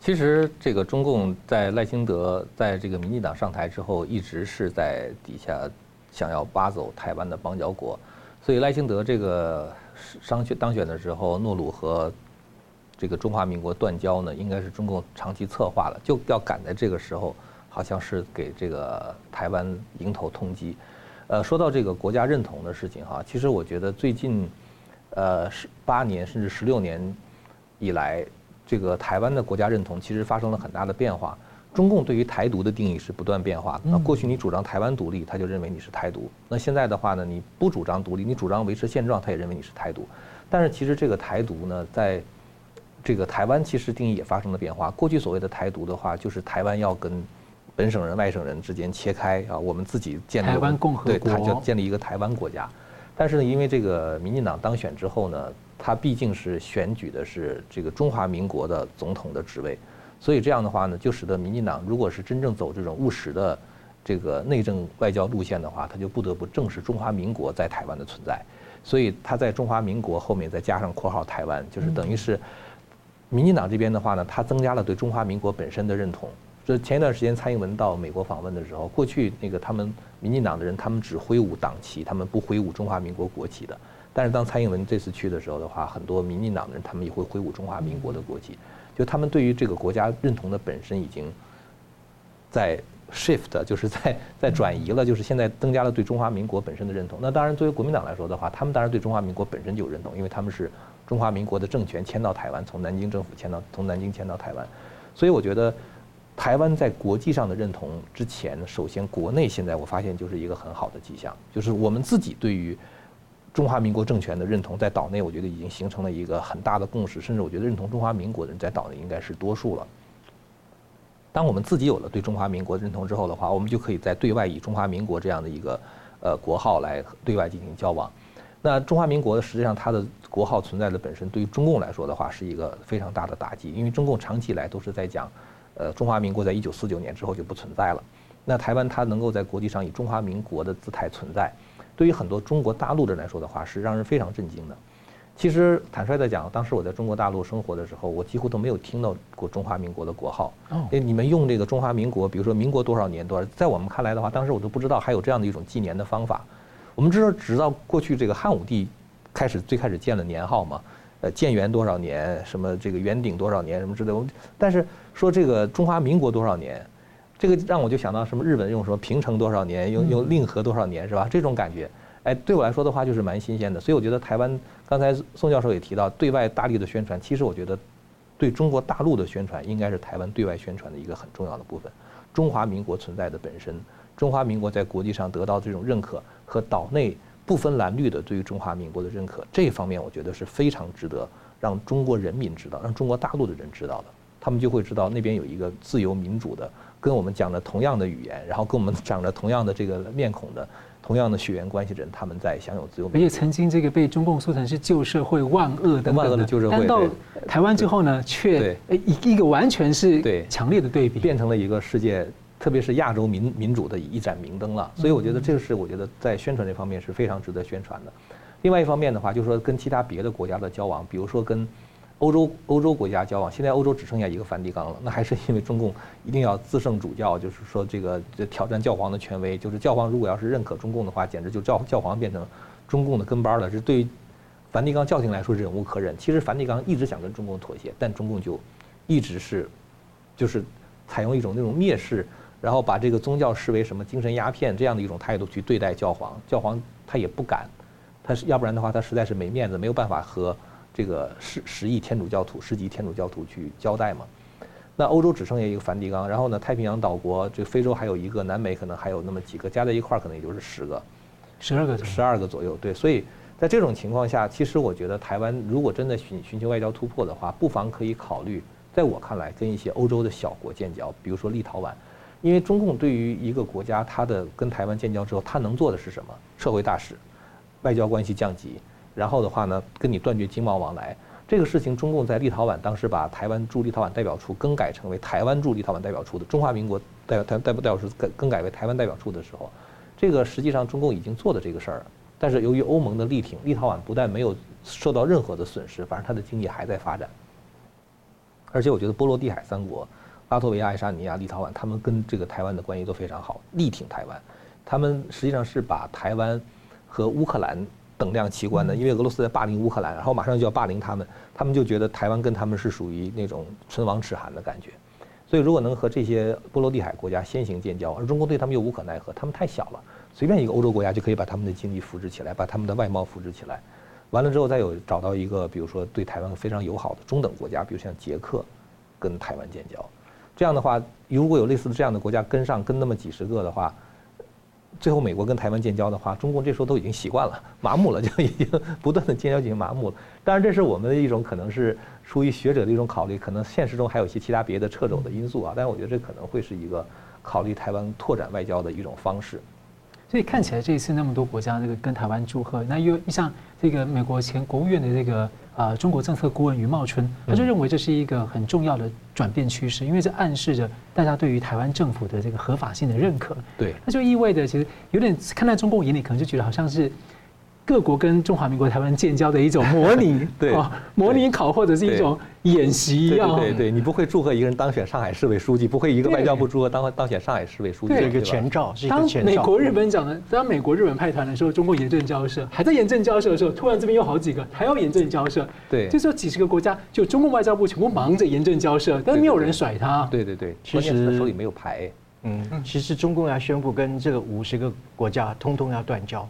其实，这个中共在赖清德在这个民进党上台之后，一直是在底下想要挖走台湾的邦交国，所以赖清德这个商选当选的时候，诺鲁和这个中华民国断交呢，应该是中共长期策划的，就要赶在这个时候，好像是给这个台湾迎头痛击。呃，说到这个国家认同的事情哈，其实我觉得最近，呃，十八年甚至十六年以来。这个台湾的国家认同其实发生了很大的变化。中共对于台独的定义是不断变化的。那过去你主张台湾独立，他就认为你是台独；那现在的话呢，你不主张独立，你主张维持现状，他也认为你是台独。但是其实这个台独呢，在这个台湾其实定义也发生了变化。过去所谓的台独的话，就是台湾要跟本省人、外省人之间切开啊，我们自己建立台湾共和国，对，他就建立一个台湾国家。但是呢，因为这个民进党当选之后呢。他毕竟是选举的是这个中华民国的总统的职位，所以这样的话呢，就使得民进党如果是真正走这种务实的这个内政外交路线的话，他就不得不正视中华民国在台湾的存在。所以他在中华民国后面再加上括号台湾，就是等于是民进党这边的话呢，他增加了对中华民国本身的认同。这前一段时间蔡英文到美国访问的时候，过去那个他们民进党的人，他们只挥舞党旗，他们不挥舞中华民国国旗的。但是当蔡英文这次去的时候的话，很多民进党的人他们也会挥舞中华民国的国旗，就他们对于这个国家认同的本身已经在 shift，就是在在转移了，就是现在增加了对中华民国本身的认同。那当然，作为国民党来说的话，他们当然对中华民国本身就有认同，因为他们是中华民国的政权迁到台湾，从南京政府迁到从南京迁到台湾，所以我觉得台湾在国际上的认同之前，首先国内现在我发现就是一个很好的迹象，就是我们自己对于。中华民国政权的认同在岛内，我觉得已经形成了一个很大的共识，甚至我觉得认同中华民国的人在岛内应该是多数了。当我们自己有了对中华民国认同之后的话，我们就可以在对外以中华民国这样的一个呃国号来对外进行交往。那中华民国实际上它的国号存在的本身，对于中共来说的话是一个非常大的打击，因为中共长期以来都是在讲，呃，中华民国在一九四九年之后就不存在了。那台湾它能够在国际上以中华民国的姿态存在。对于很多中国大陆人来说的话，是让人非常震惊的。其实坦率的讲，当时我在中国大陆生活的时候，我几乎都没有听到过中华民国的国号。哦，诶，你们用这个中华民国，比如说民国多少年多少，在我们看来的话，当时我都不知道还有这样的一种纪年的方法。我们知道，直到过去这个汉武帝开始最开始建了年号嘛，呃，建元多少年，什么这个元鼎多少年，什么之类的。但是说这个中华民国多少年，这个让我就想到什么日本用什么平成多少年，用用令和多少年，是吧？这种感觉。哎，对我来说的话就是蛮新鲜的，所以我觉得台湾刚才宋教授也提到对外大力的宣传，其实我觉得对中国大陆的宣传应该是台湾对外宣传的一个很重要的部分。中华民国存在的本身，中华民国在国际上得到这种认可和岛内不分蓝绿的对于中华民国的认可，这方面我觉得是非常值得让中国人民知道，让中国大陆的人知道的，他们就会知道那边有一个自由民主的，跟我们讲的同样的语言，然后跟我们长着同样的这个面孔的。同样的血缘关系人，他们在享有自由。而且曾经这个被中共说成是旧社会万恶的万恶的旧社会，但到台湾之后呢，却一一个完全是对强烈的对比，变成了一个世界，特别是亚洲民民主的一盏明灯了。所以我觉得这个是我觉得在宣传这方面是非常值得宣传的。另外一方面的话，就是说跟其他别的国家的交往，比如说跟。欧洲欧洲国家交往，现在欧洲只剩下一个梵蒂冈了，那还是因为中共一定要自圣主教，就是说这个挑战教皇的权威，就是教皇如果要是认可中共的话，简直就教教皇变成中共的跟班了。这对于梵蒂冈教廷来说忍无可忍。其实梵蒂冈一直想跟中共妥协，但中共就一直是就是采用一种那种蔑视，然后把这个宗教视为什么精神鸦片这样的一种态度去对待教皇。教皇他也不敢，他是要不然的话他实在是没面子，没有办法和。这个十十亿天主教徒、十级天主教徒去交代嘛？那欧洲只剩下一个梵蒂冈，然后呢，太平洋岛国，这非洲还有一个，南美可能还有那么几个，加在一块儿可能也就是十个，十二个，十二个左右。对，所以在这种情况下，其实我觉得台湾如果真的寻寻求外交突破的话，不妨可以考虑，在我看来，跟一些欧洲的小国建交，比如说立陶宛，因为中共对于一个国家，它的跟台湾建交之后，它能做的是什么？撤回大使，外交关系降级。然后的话呢，跟你断绝经贸往来，这个事情，中共在立陶宛当时把台湾驻立陶宛代表处更改成为台湾驻立陶宛代表处的中华民国代表台代表处更更改为台湾代表处的时候，这个实际上中共已经做的这个事儿，但是由于欧盟的力挺，立陶宛不但没有受到任何的损失，反而它的经济还在发展。而且我觉得波罗的海三国，拉脱维亚、爱沙尼亚、立陶宛，他们跟这个台湾的关系都非常好，力挺台湾，他们实际上是把台湾和乌克兰。等量齐观的，因为俄罗斯在霸凌乌克兰，然后马上就要霸凌他们，他们就觉得台湾跟他们是属于那种唇亡齿寒的感觉，所以如果能和这些波罗的海国家先行建交，而中国对他们又无可奈何，他们太小了，随便一个欧洲国家就可以把他们的经济扶植起来，把他们的外贸扶植起来，完了之后再有找到一个比如说对台湾非常友好的中等国家，比如像捷克，跟台湾建交，这样的话，如果有类似的这样的国家跟上，跟那么几十个的话。最后，美国跟台湾建交的话，中共这时候都已经习惯了，(laughs) 麻木了，(laughs) 就已经不断的建交已经麻木了。当然，这是我们的一种可能是出于学者的一种考虑，可能现实中还有一些其他别的掣肘的因素啊。但是我觉得这可能会是一个考虑台湾拓展外交的一种方式。所以看起来这一次那么多国家这个跟台湾祝贺，那又像这个美国前国务院的这个啊中国政策顾问余茂春，他就认为这是一个很重要的转变趋势，因为这暗示着大家对于台湾政府的这个合法性的认可。对，那就意味着其实有点看在中共眼里，可能就觉得好像是。各国跟中华民国台湾建交的一种模拟，(laughs) 对，模拟考或者是一种演习一样。对对，对，你不会祝贺一个人当选上海市委书记，不会一个外交部祝贺当当选上海市委书记。这个前兆，是一个前兆。当美国、日本讲的，当美国、日本派团的时候，中国严正交涉，还在严正交涉的时候，突然这边有好几个还要严正交涉。对，就说几十个国家，就中共外交部全部忙着严正交涉，但是没有人甩他。对对对，其实手里没有牌。嗯，其实中共要宣布跟这个五十个国家通通要断交。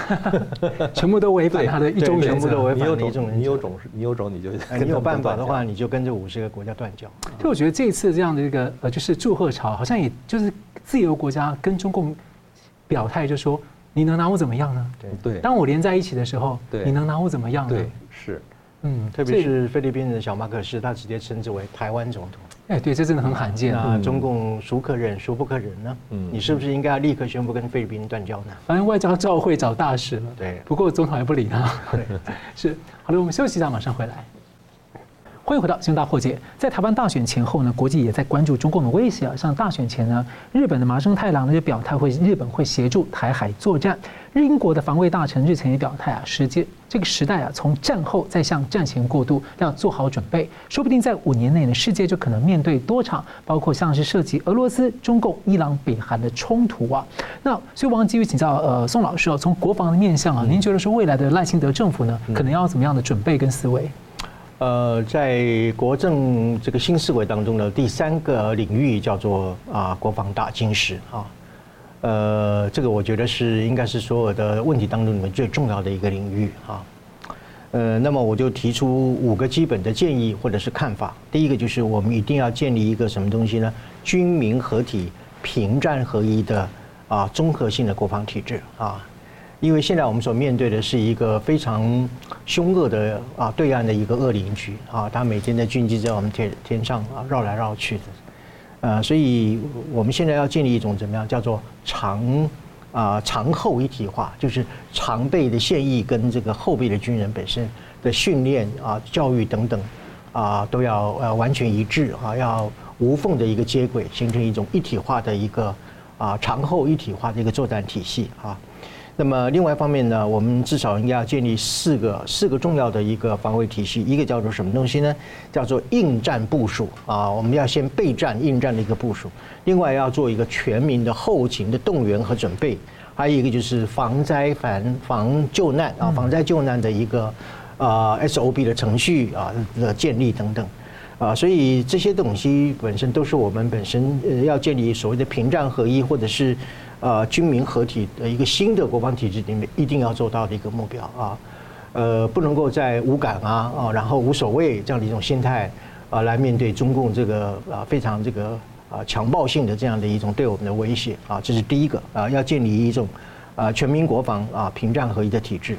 (laughs) 全部都违反他的一中原则，你有种，你有种，你有种，你就你有办法的话，你就跟这五十个国家断交。就我觉得这一次这样的一个呃，就是祝贺潮，好像也就是自由国家跟中共表态，就说你能拿我怎么样呢？对对，当我连在一起的时候，你能拿我怎么样呢？对，是，嗯，特别是菲律宾的小马可斯，他直接称之为台湾总统。哎，对，这真的很罕见。那中共孰可忍，孰不可忍呢？嗯，你是不是应该要立刻宣布跟菲律宾断交呢？反正外交照会找大使了。对，不过总统还不理他。对，(laughs) 是。好了，我们休息一下，马上回来。欢迎回到《新闻大破解》。在台湾大选前后呢，国际也在关注中共的威胁啊。像大选前呢，日本的麻生太郎呢就表态会日本会协助台海作战。日英国的防卫大臣日前也表态啊，时间这个时代啊，从战后再向战前过渡，要做好准备，说不定在五年内呢，世界就可能面对多场，包括像是涉及俄罗斯、中共、伊朗、北韩的冲突啊。那所以，王基宇请教呃宋老师哦，从国防的面向啊，您觉得说未来的赖清德政府呢，可能要怎么样的准备跟思维？呃，在国政这个新思维当中呢，第三个领域叫做啊国防大金石啊。呃，这个我觉得是应该是所有的问题当中里面最重要的一个领域啊。呃，那么我就提出五个基本的建议或者是看法。第一个就是我们一定要建立一个什么东西呢？军民合体、平战合一的啊综合性的国防体制啊。因为现在我们所面对的是一个非常凶恶的啊对岸的一个恶邻居啊，他每天的军机在我们天天上啊绕来绕去的。呃，所以我们现在要建立一种怎么样叫做常啊、呃、常后一体化，就是常备的现役跟这个后备的军人本身的训练啊、教育等等啊，都要呃完全一致啊，要无缝的一个接轨，形成一种一体化的一个啊常后一体化的一个作战体系啊。那么另外一方面呢，我们至少应该要建立四个四个重要的一个防卫体系，一个叫做什么东西呢？叫做应战部署啊，我们要先备战应战的一个部署。另外要做一个全民的后勤的动员和准备，还有一个就是防灾防防救难啊，防灾救难的一个啊 SOP 的程序啊的建立等等啊，所以这些东西本身都是我们本身呃要建立所谓的屏障合一或者是。呃，军民合体的一个新的国防体制里面，一定要做到的一个目标啊，呃，不能够在无感啊啊，然后无所谓这样的一种心态啊，来面对中共这个啊非常这个啊强暴性的这样的一种对我们的威胁啊，这是第一个啊，要建立一种啊全民国防啊屏障合一的体制。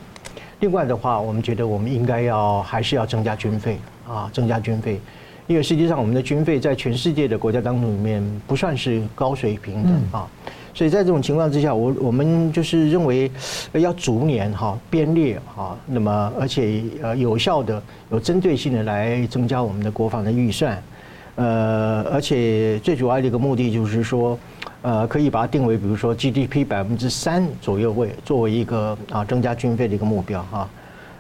另外的话，我们觉得我们应该要还是要增加军费啊，增加军费，因为实际上我们的军费在全世界的国家当中里面不算是高水平的啊。所以在这种情况之下，我我们就是认为要逐年哈编列哈，那么而且呃有效的、有针对性的来增加我们的国防的预算，呃，而且最主要的一个目的就是说，呃，可以把它定为比如说 GDP 百分之三左右位作为一个啊增加军费的一个目标哈，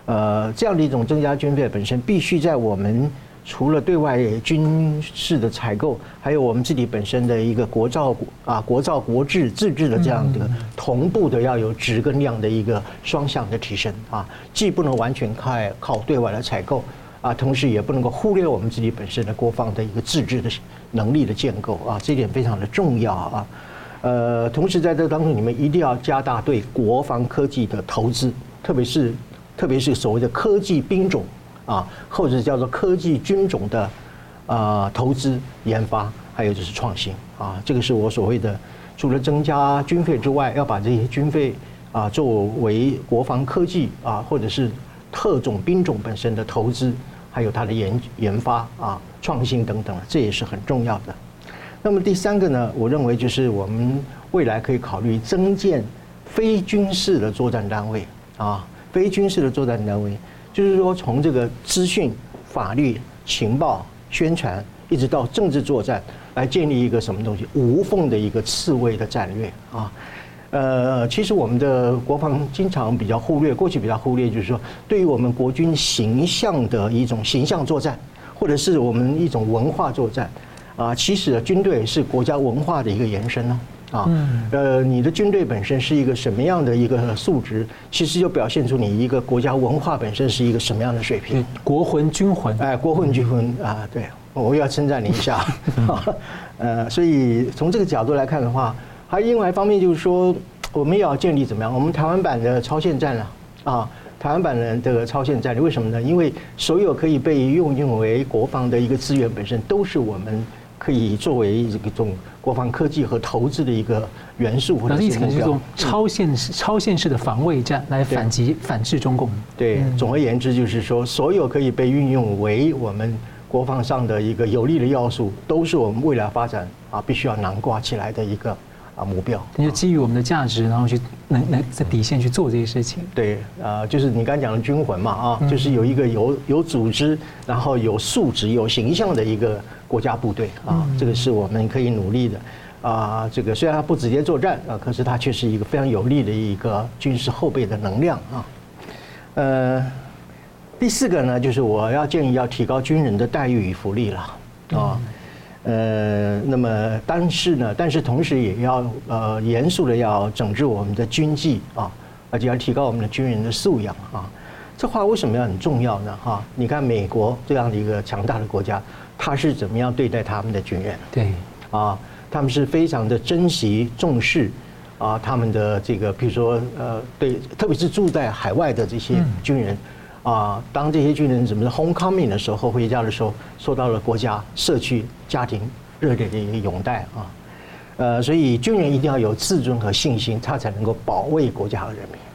呃，这样的一种增加军费本身必须在我们。除了对外军事的采购，还有我们自己本身的一个国造啊国造国制自制的这样的同步的要有质跟量的一个双向的提升啊，既不能完全靠靠对外的采购啊，同时也不能够忽略我们自己本身的国防的一个自制的能力的建构啊，这一点非常的重要啊。呃，同时在这当中，你们一定要加大对国防科技的投资，特别是特别是所谓的科技兵种。啊，或者叫做科技军种的啊投资研发，还有就是创新啊，这个是我所谓的，除了增加军费之外，要把这些军费啊作为国防科技啊，或者是特种兵种本身的投资，还有它的研研发啊、创新等等，这也是很重要的。那么第三个呢，我认为就是我们未来可以考虑增建非军事的作战单位啊，非军事的作战单位。就是说，从这个资讯、法律、情报、宣传，一直到政治作战，来建立一个什么东西无缝的一个刺猬的战略啊。呃，其实我们的国防经常比较忽略，过去比较忽略，就是说，对于我们国军形象的一种形象作战，或者是我们一种文化作战啊。其实军队是国家文化的一个延伸呢。呃，你的军队本身是一个什么样的一个素质，其实就表现出你一个国家文化本身是一个什么样的水平。国魂军魂，哎，国魂军魂啊，对，我要称赞你一下。(laughs) (laughs) 呃，所以从这个角度来看的话，还有另外一方面就是说，我们也要建立怎么样？我们台湾版的超限战了啊，台湾版的这个超限战略，为什么呢？因为所有可以被用用为国防的一个资源本身，都是我们。可以作为这种国防科技和投资的一个元素或者是目标。超限式、超现实的防卫战来反击、反制中共。对，总而言之就是说，所有可以被运用为我们国防上的一个有利的要素，都是我们未来发展啊必须要囊括起来的一个啊目标。那就基于我们的价值，然后去能能在底线去做这些事情。对，啊，就是你刚讲的军魂嘛，啊，就是有一个有有组织，然后有素质、有形象的一个。国家部队啊，这个是我们可以努力的。啊，这个虽然它不直接作战啊，可是它却是一个非常有力的一个军事后备的能量啊。呃，第四个呢，就是我要建议要提高军人的待遇与福利了啊。呃，那么但是呢，但是同时也要呃严肃的要整治我们的军纪啊，而且要提高我们的军人的素养啊。这话为什么要很重要呢？哈，你看美国这样的一个强大的国家，他是怎么样对待他们的军人？对，啊。他们是非常的珍惜、重视啊，他们的这个，比如说，呃，对，特别是住在海外的这些军人啊，当这些军人怎么 homecoming 的时候，回家的时候，受到了国家、社区、家庭热烈的一个拥戴啊，呃，所以军人一定要有自尊和信心，他才能够保卫国家和人民啊，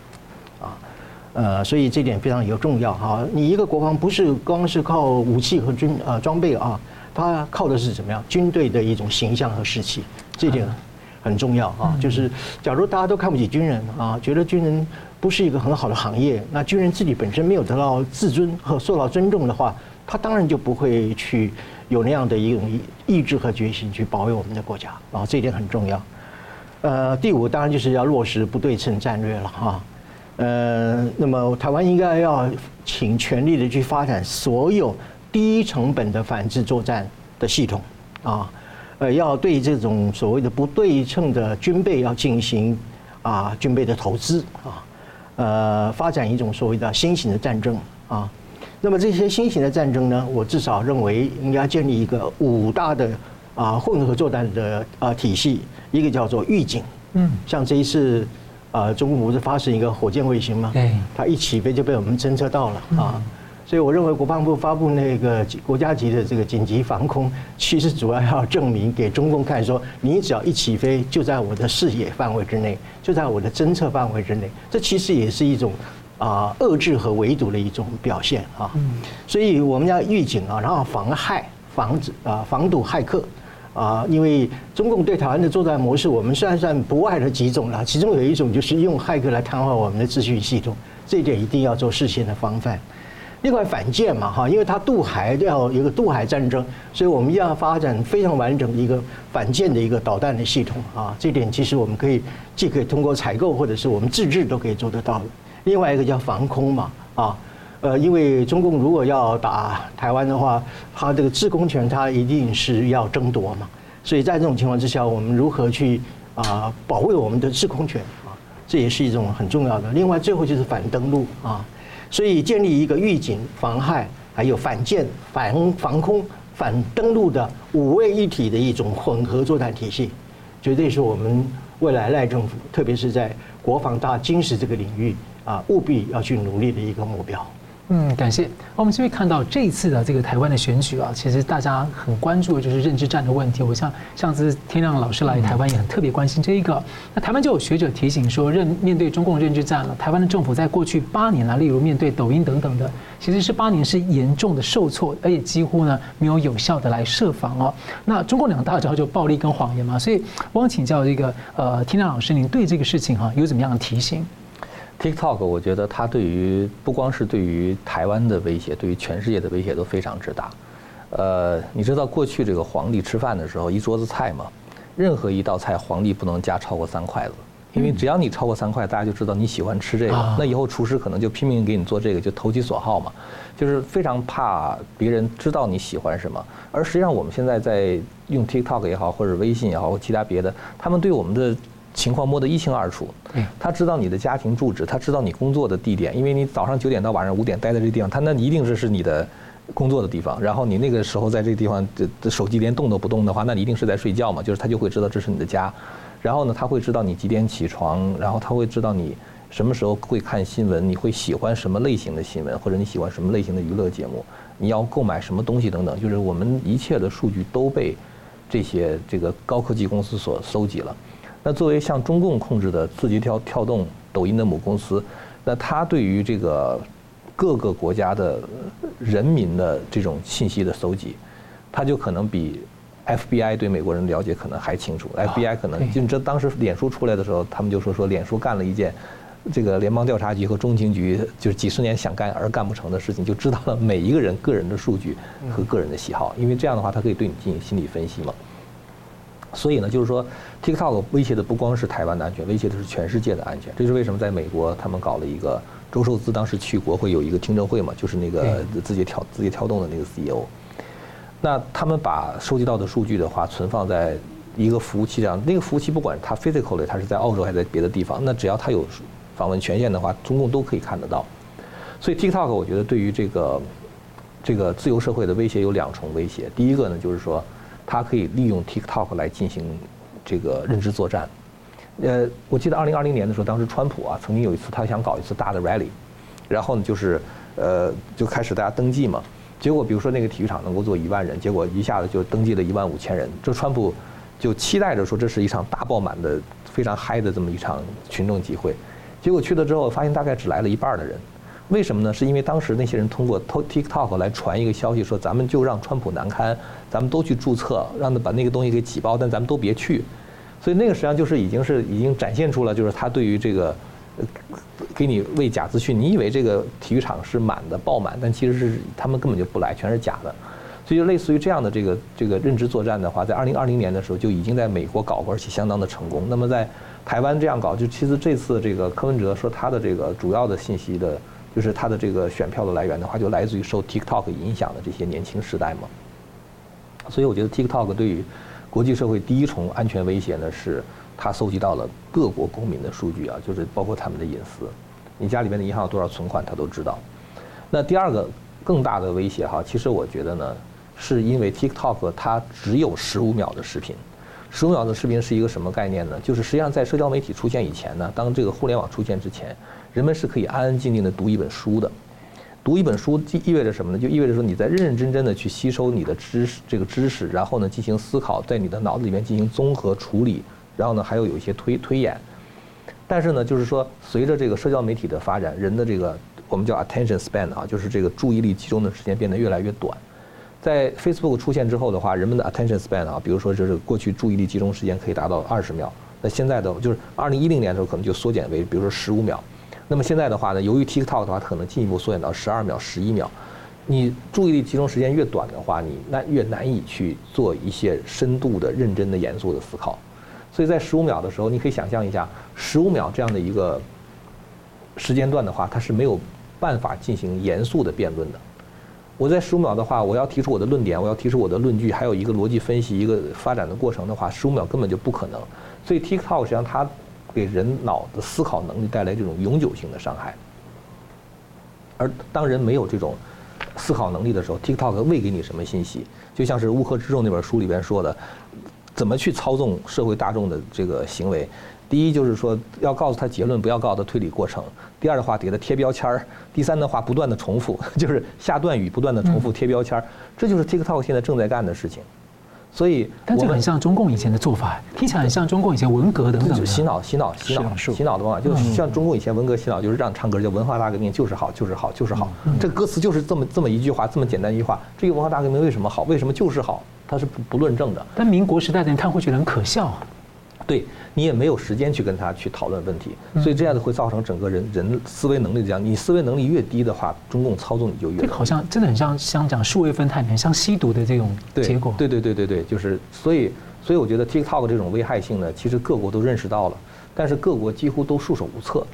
呃，所以这点非常有重要哈。你一个国防不是光是靠武器和军呃装备啊。它靠的是怎么样？军队的一种形象和士气，这点很重要啊。就是假如大家都看不起军人啊，觉得军人不是一个很好的行业，那军人自己本身没有得到自尊和受到尊重的话，他当然就不会去有那样的一种意志和决心去保卫我们的国家啊。这一点很重要。呃，第五当然就是要落实不对称战略了哈。呃，那么台湾应该要请全力的去发展所有。低成本的反制作战的系统，啊，呃，要对这种所谓的不对称的军备要进行啊军备的投资啊，呃，发展一种所谓的新型的战争啊。那么这些新型的战争呢，我至少认为应该建立一个五大的啊混合作战的啊体系，一个叫做预警，嗯，像这一次啊，中国不是发射一个火箭卫星吗？对，它一起飞就被我们侦测到了啊。所以我认为国防部发布那个国家级的这个紧急防空，其实主要要证明给中共看，说你只要一起飞，就在我的视野范围之内，就在我的侦测范围之内。这其实也是一种啊遏制和围堵的一种表现啊。所以我们要预警啊，然后防害、防止啊、防堵骇客啊。因为中共对台湾的作战模式，我们算算不外的几种了，其中有一种就是用骇客来瘫痪我们的资讯系统，这一点一定要做事先的防范。另外反舰嘛哈，因为它渡海都要有一个渡海战争，所以我们要发展非常完整的一个反舰的一个导弹的系统啊。这点其实我们可以既可以通过采购或者是我们自制都可以做得到的。另外一个叫防空嘛啊，呃，因为中共如果要打台湾的话，它这个制空权它一定是要争夺嘛。所以在这种情况之下，我们如何去啊保卫我们的制空权啊，这也是一种很重要的。另外最后就是反登陆啊。所以建立一个预警、防害，还有反舰、反防空、反登陆的五位一体的一种混合作战体系，绝对是我们未来赖政府，特别是在国防大军事这个领域啊，务必要去努力的一个目标。嗯，感谢。我们就会看到这一次的这个台湾的选举啊，其实大家很关注的就是认知战的问题。我像上次天亮老师来台湾也很特别关心这一个。那台湾就有学者提醒说，认面对中共认知战了，台湾的政府在过去八年来，例如面对抖音等等的，其实是八年是严重的受挫，而且几乎呢没有有效的来设防哦。那中共两大招就暴力跟谎言嘛，所以我想请教这个呃天亮老师，您对这个事情哈有怎么样的提醒？TikTok，我觉得它对于不光是对于台湾的威胁，对于全世界的威胁都非常之大。呃，你知道过去这个皇帝吃饭的时候一桌子菜吗？任何一道菜皇帝不能加超过三筷子，因为只要你超过三筷，大家就知道你喜欢吃这个。那以后厨师可能就拼命给你做这个，就投其所好嘛。就是非常怕别人知道你喜欢什么。而实际上我们现在在用 TikTok 也好，或者微信也好，或其他别的，他们对我们的。情况摸得一清二楚，他知道你的家庭住址，他知道你工作的地点，因为你早上九点到晚上五点待在这个地方，他那一定是是你的工作的地方。然后你那个时候在这个地方的手机连动都不动的话，那你一定是在睡觉嘛，就是他就会知道这是你的家。然后呢，他会知道你几点起床，然后他会知道你什么时候会看新闻，你会喜欢什么类型的新闻，或者你喜欢什么类型的娱乐节目，你要购买什么东西等等，就是我们一切的数据都被这些这个高科技公司所搜集了。那作为像中共控制的字节跳跳动、抖音的母公司，那它对于这个各个国家的人民的这种信息的搜集，它就可能比 FBI 对美国人了解可能还清楚。FBI 可能就这当时脸书出来的时候，他们就说说脸书干了一件这个联邦调查局和中情局就是几十年想干而干不成的事情，就知道了每一个人个人的数据和个人的喜好，因为这样的话，它可以对你进行心理分析嘛。所以呢，就是说，TikTok 威胁的不光是台湾的安全，威胁的是全世界的安全。这是为什么在美国他们搞了一个周受资当时去国会有一个听证会嘛，就是那个字节跳字节跳动的那个 CEO。那他们把收集到的数据的话存放在一个服务器上，那个服务器不管它 physically 它是在澳洲还是在别的地方，那只要它有访问权限的话，中共都可以看得到。所以 TikTok 我觉得对于这个这个自由社会的威胁有两重威胁。第一个呢，就是说它可以利用 TikTok 来进行这个认知作战。呃，我记得二零二零年的时候，当时川普啊曾经有一次他想搞一次大的 rally，然后呢就是呃就开始大家登记嘛。结果，比如说那个体育场能够坐一万人，结果一下子就登记了一万五千人。这川普就期待着说这是一场大爆满的、非常嗨的这么一场群众集会。结果去了之后，发现大概只来了一半的人。为什么呢？是因为当时那些人通过 TikTok 来传一个消息，说咱们就让川普难堪，咱们都去注册，让他把那个东西给挤爆，但咱们都别去。所以那个实际上就是已经是已经展现出了，就是他对于这个。给你喂假资讯，你以为这个体育场是满的爆满，但其实是他们根本就不来，全是假的。所以就类似于这样的这个这个认知作战的话，在二零二零年的时候就已经在美国搞过，而且相当的成功。那么在台湾这样搞，就其实这次这个柯文哲说他的这个主要的信息的，就是他的这个选票的来源的话，就来自于受 TikTok 影响的这些年轻时代嘛。所以我觉得 TikTok 对于国际社会第一重安全威胁呢是。它搜集到了各国公民的数据啊，就是包括他们的隐私，你家里面的银行有多少存款，他都知道。那第二个更大的威胁哈，其实我觉得呢，是因为 TikTok 它只有十五秒的视频，十五秒的视频是一个什么概念呢？就是实际上在社交媒体出现以前呢，当这个互联网出现之前，人们是可以安安静静的读一本书的。读一本书意意味着什么呢？就意味着说你在认认真真的去吸收你的知识，这个知识，然后呢进行思考，在你的脑子里面进行综合处理。然后呢，还有有一些推推演，但是呢，就是说，随着这个社交媒体的发展，人的这个我们叫 attention span 啊，就是这个注意力集中的时间变得越来越短。在 Facebook 出现之后的话，人们的 attention span 啊，比如说就是过去注意力集中时间可以达到二十秒，那现在的就是二零一零年的时候可能就缩减为比如说十五秒。那么现在的话呢，由于 TikTok 的话，可能进一步缩减到十二秒、十一秒。你注意力集中时间越短的话，你那越难以去做一些深度的、认真的、严肃的思考。所以在十五秒的时候，你可以想象一下，十五秒这样的一个时间段的话，它是没有办法进行严肃的辩论的。我在十五秒的话，我要提出我的论点，我要提出我的论据，还有一个逻辑分析，一个发展的过程的话，十五秒根本就不可能。所以 TikTok 实际上它给人脑的思考能力带来这种永久性的伤害。而当人没有这种思考能力的时候，TikTok 喂给你什么信息？就像是《乌合之众》那本书里边说的。怎么去操纵社会大众的这个行为？第一就是说要告诉他结论，不要告诉他推理过程。第二的话，给他贴标签儿。第三的话，不断的重复，(laughs) 就是下断语，不断的重复贴标签儿。这就是 TikTok 现在正在干的事情。所以，但这很像中共以前的做法，听起来很像中共以前文革等等。洗脑、洗脑、洗脑、洗脑的方法，就像中共以前文革洗脑，就是让唱歌叫文化大革命就是好，就是好，就是好。这个歌词就是这么这么一句话，这么简单一句话。这个文化大革命为什么好？为什么就是好？它是不不论证的，但民国时代的人看会觉得很可笑啊。对，你也没有时间去跟他去讨论问题，所以这样子会造成整个人人思维能力这样。你思维能力越低的话，中共操纵你就越。这个好像真的很像像讲数位分太平，像吸毒的这种结果。对对对对对，就是所以所以我觉得 TikTok 这种危害性呢，其实各国都认识到了，但是各国几乎都束手无策。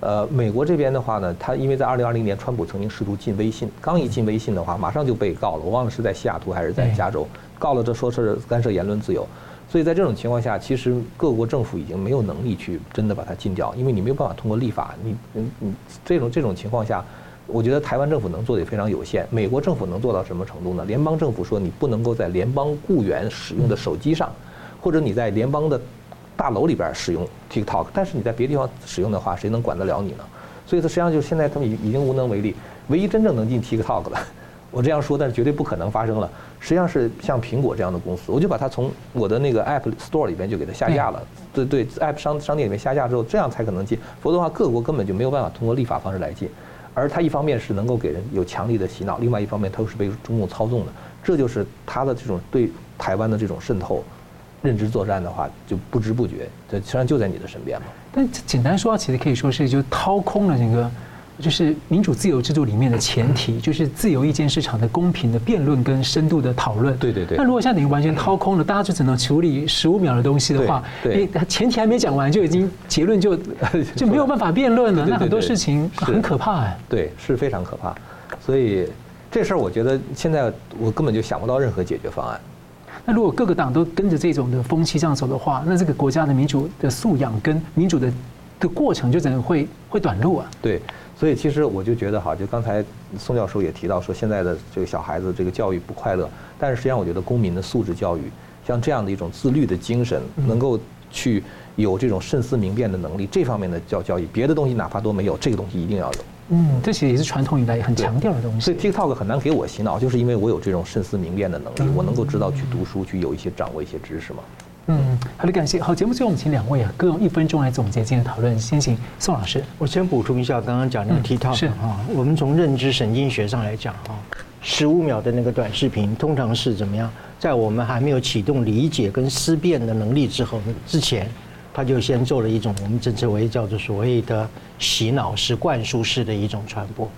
呃，美国这边的话呢，他因为在二零二零年，川普曾经试图进微信，刚一进微信的话，马上就被告了。我忘了是在西雅图还是在加州，告了，这说是干涉言论自由。所以在这种情况下，其实各国政府已经没有能力去真的把它禁掉，因为你没有办法通过立法。你你你这种这种情况下，我觉得台湾政府能做的也非常有限。美国政府能做到什么程度呢？联邦政府说你不能够在联邦雇员使用的手机上，或者你在联邦的。大楼里边使用 TikTok，但是你在别的地方使用的话，谁能管得了你呢？所以它实际上就是现在他们已已经无能为力。唯一真正能进 TikTok 的，(laughs) 我这样说，但是绝对不可能发生了。实际上是像苹果这样的公司，我就把它从我的那个 App Store 里边就给它下架了。对对，App 商商店里面下架之后，这样才可能进。否则的话，各国根本就没有办法通过立法方式来进。而它一方面是能够给人有强力的洗脑，另外一方面它又是被中共操纵的。这就是它的这种对台湾的这种渗透。认知作战的话，就不知不觉，这实际上就在你的身边嘛。但简单说，其实可以说是就掏空了整个就是民主自由制度里面的前提，就是自由意见市场的公平的辩论跟深度的讨论。对对对。那如果现在等于完全掏空了，大家就只能处理十五秒的东西的话，对，前提还没讲完，就已经结论就 (laughs) 就没有办法辩论了。那很多事情很可怕哎。对，是非常可怕。所以这事儿，我觉得现在我根本就想不到任何解决方案。那如果各个党都跟着这种的风气这样走的话，那这个国家的民主的素养跟民主的的过程就只能会会短路啊。对，所以其实我就觉得哈，就刚才宋教授也提到说，现在的这个小孩子这个教育不快乐，但是实际上我觉得公民的素质教育，像这样的一种自律的精神，能够去有这种慎思明辨的能力，这方面的教教育，别的东西哪怕都没有，这个东西一定要有。嗯，这其实也是传统以来很强调的东西。所以 TikTok 很难给我洗脑，就是因为我有这种慎思明辨的能力，我能够知道去读书，去有一些掌握一些知识嘛。嗯，好的，感谢。好，节目最后我们请两位啊，各用一分钟来总结今天的讨论。先请宋老师，我先补充一下刚刚讲那个 TikTok 是啊，我们从认知神经学上来讲啊，十五秒的那个短视频通常是怎么样，在我们还没有启动理解跟思辨的能力之后之前。他就先做了一种我们称之为叫做所谓的洗脑式、灌输式的一种传播，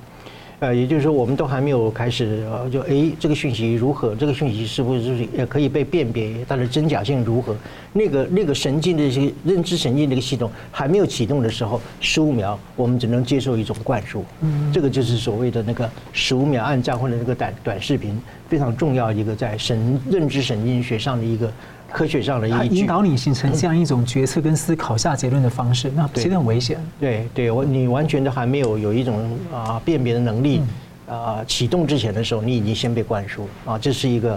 呃，也就是说，我们都还没有开始，呃，就诶，这个讯息如何？这个讯息是不是也可以被辨别？它的真假性如何？那个那个神经的一些认知神经这个系统还没有启动的时候，十五秒我们只能接受一种灌输。嗯，这个就是所谓的那个十五秒暗战或者那个短短视频非常重要一个在神认知神经学上的一个。科学上的依据，引导你形成这样一种决策跟思考下结论的方式，那其实很危险。对对，我你完全都还没有有一种啊辨别的能力啊启动之前的时候，你已经先被灌输啊，这是一个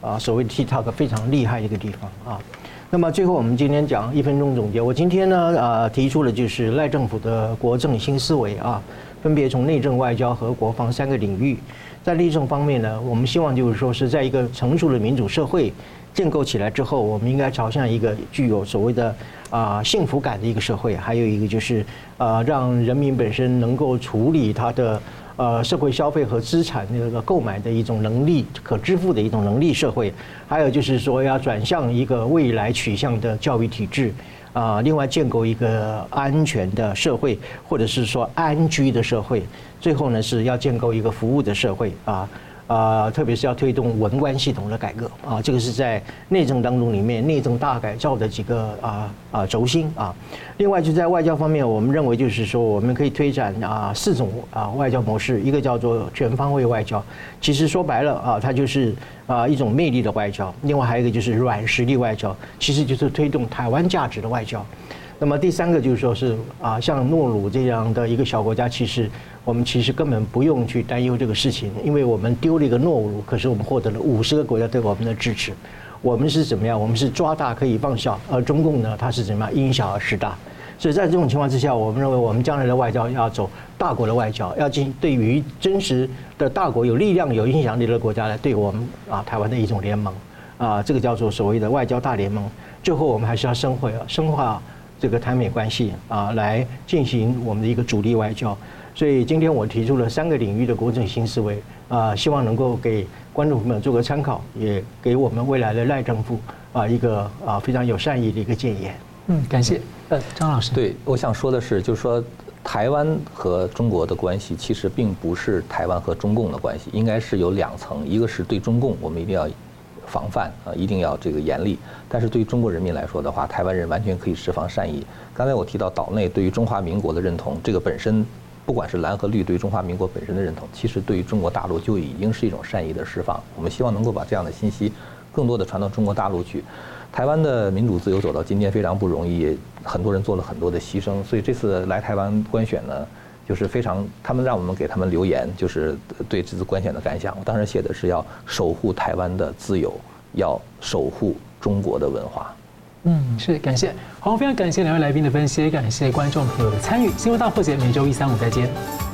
啊所谓 TikTok 非常厉害的一个地方啊。那么最后我们今天讲一分钟总结，我今天呢啊提出了就是赖政府的国政新思维啊，分别从内政、外交和国防三个领域。在内政方面呢，我们希望就是说是在一个成熟的民主社会。建构起来之后，我们应该朝向一个具有所谓的啊、幸福感的一个社会，还有一个就是呃让人民本身能够处理他的呃社会消费和资产那个购买的一种能力，可支付的一种能力社会，还有就是说要转向一个未来取向的教育体制啊、另外建构一个安全的社会，或者是说安居的社会，最后呢是要建构一个服务的社会啊。啊、特别是要推动文官系统的改革啊，这个是在内政当中里面内政大改造的几个啊啊轴心啊。另外就在外交方面，我们认为就是说我们可以推展啊四种啊外交模式，一个叫做全方位外交，其实说白了啊，它就是啊一种魅力的外交；另外还有一个就是软实力外交，其实就是推动台湾价值的外交。那么第三个就是说是啊，像诺鲁这样的一个小国家，其实。我们其实根本不用去担忧这个事情，因为我们丢了一个诺鲁，可是我们获得了五十个国家对我们的支持。我们是怎么样？我们是抓大可以放小，而中共呢，它是怎么样？因小而失大。所以在这种情况之下，我们认为我们将来的外交要走大国的外交，要进对于真实的大国有力量、有影响力的国家来对我们啊台湾的一种联盟啊，这个叫做所谓的外交大联盟。最后我们还是要深化深化这个台美关系啊，来进行我们的一个主力外交。所以今天我提出了三个领域的国政新思维啊，希望能够给观众朋友们做个参考，也给我们未来的赖政府啊一个啊非常有善意的一个建言。嗯，感谢。呃，张老师。对，我想说的是，就是说台湾和中国的关系其实并不是台湾和中共的关系，应该是有两层，一个是对中共我们一定要防范啊，一定要这个严厉；但是对于中国人民来说的话，台湾人完全可以释放善意。刚才我提到岛内对于中华民国的认同，这个本身。不管是蓝和绿对于中华民国本身的认同，其实对于中国大陆就已经是一种善意的释放。我们希望能够把这样的信息更多的传到中国大陆去。台湾的民主自由走到今天非常不容易，很多人做了很多的牺牲。所以这次来台湾观选呢，就是非常，他们让我们给他们留言，就是对这次观选的感想。我当时写的是要守护台湾的自由，要守护中国的文化。嗯，是感谢，好，非常感谢两位来宾的分析，也感谢观众朋友的参与。新闻大破解每周一、三、五再见。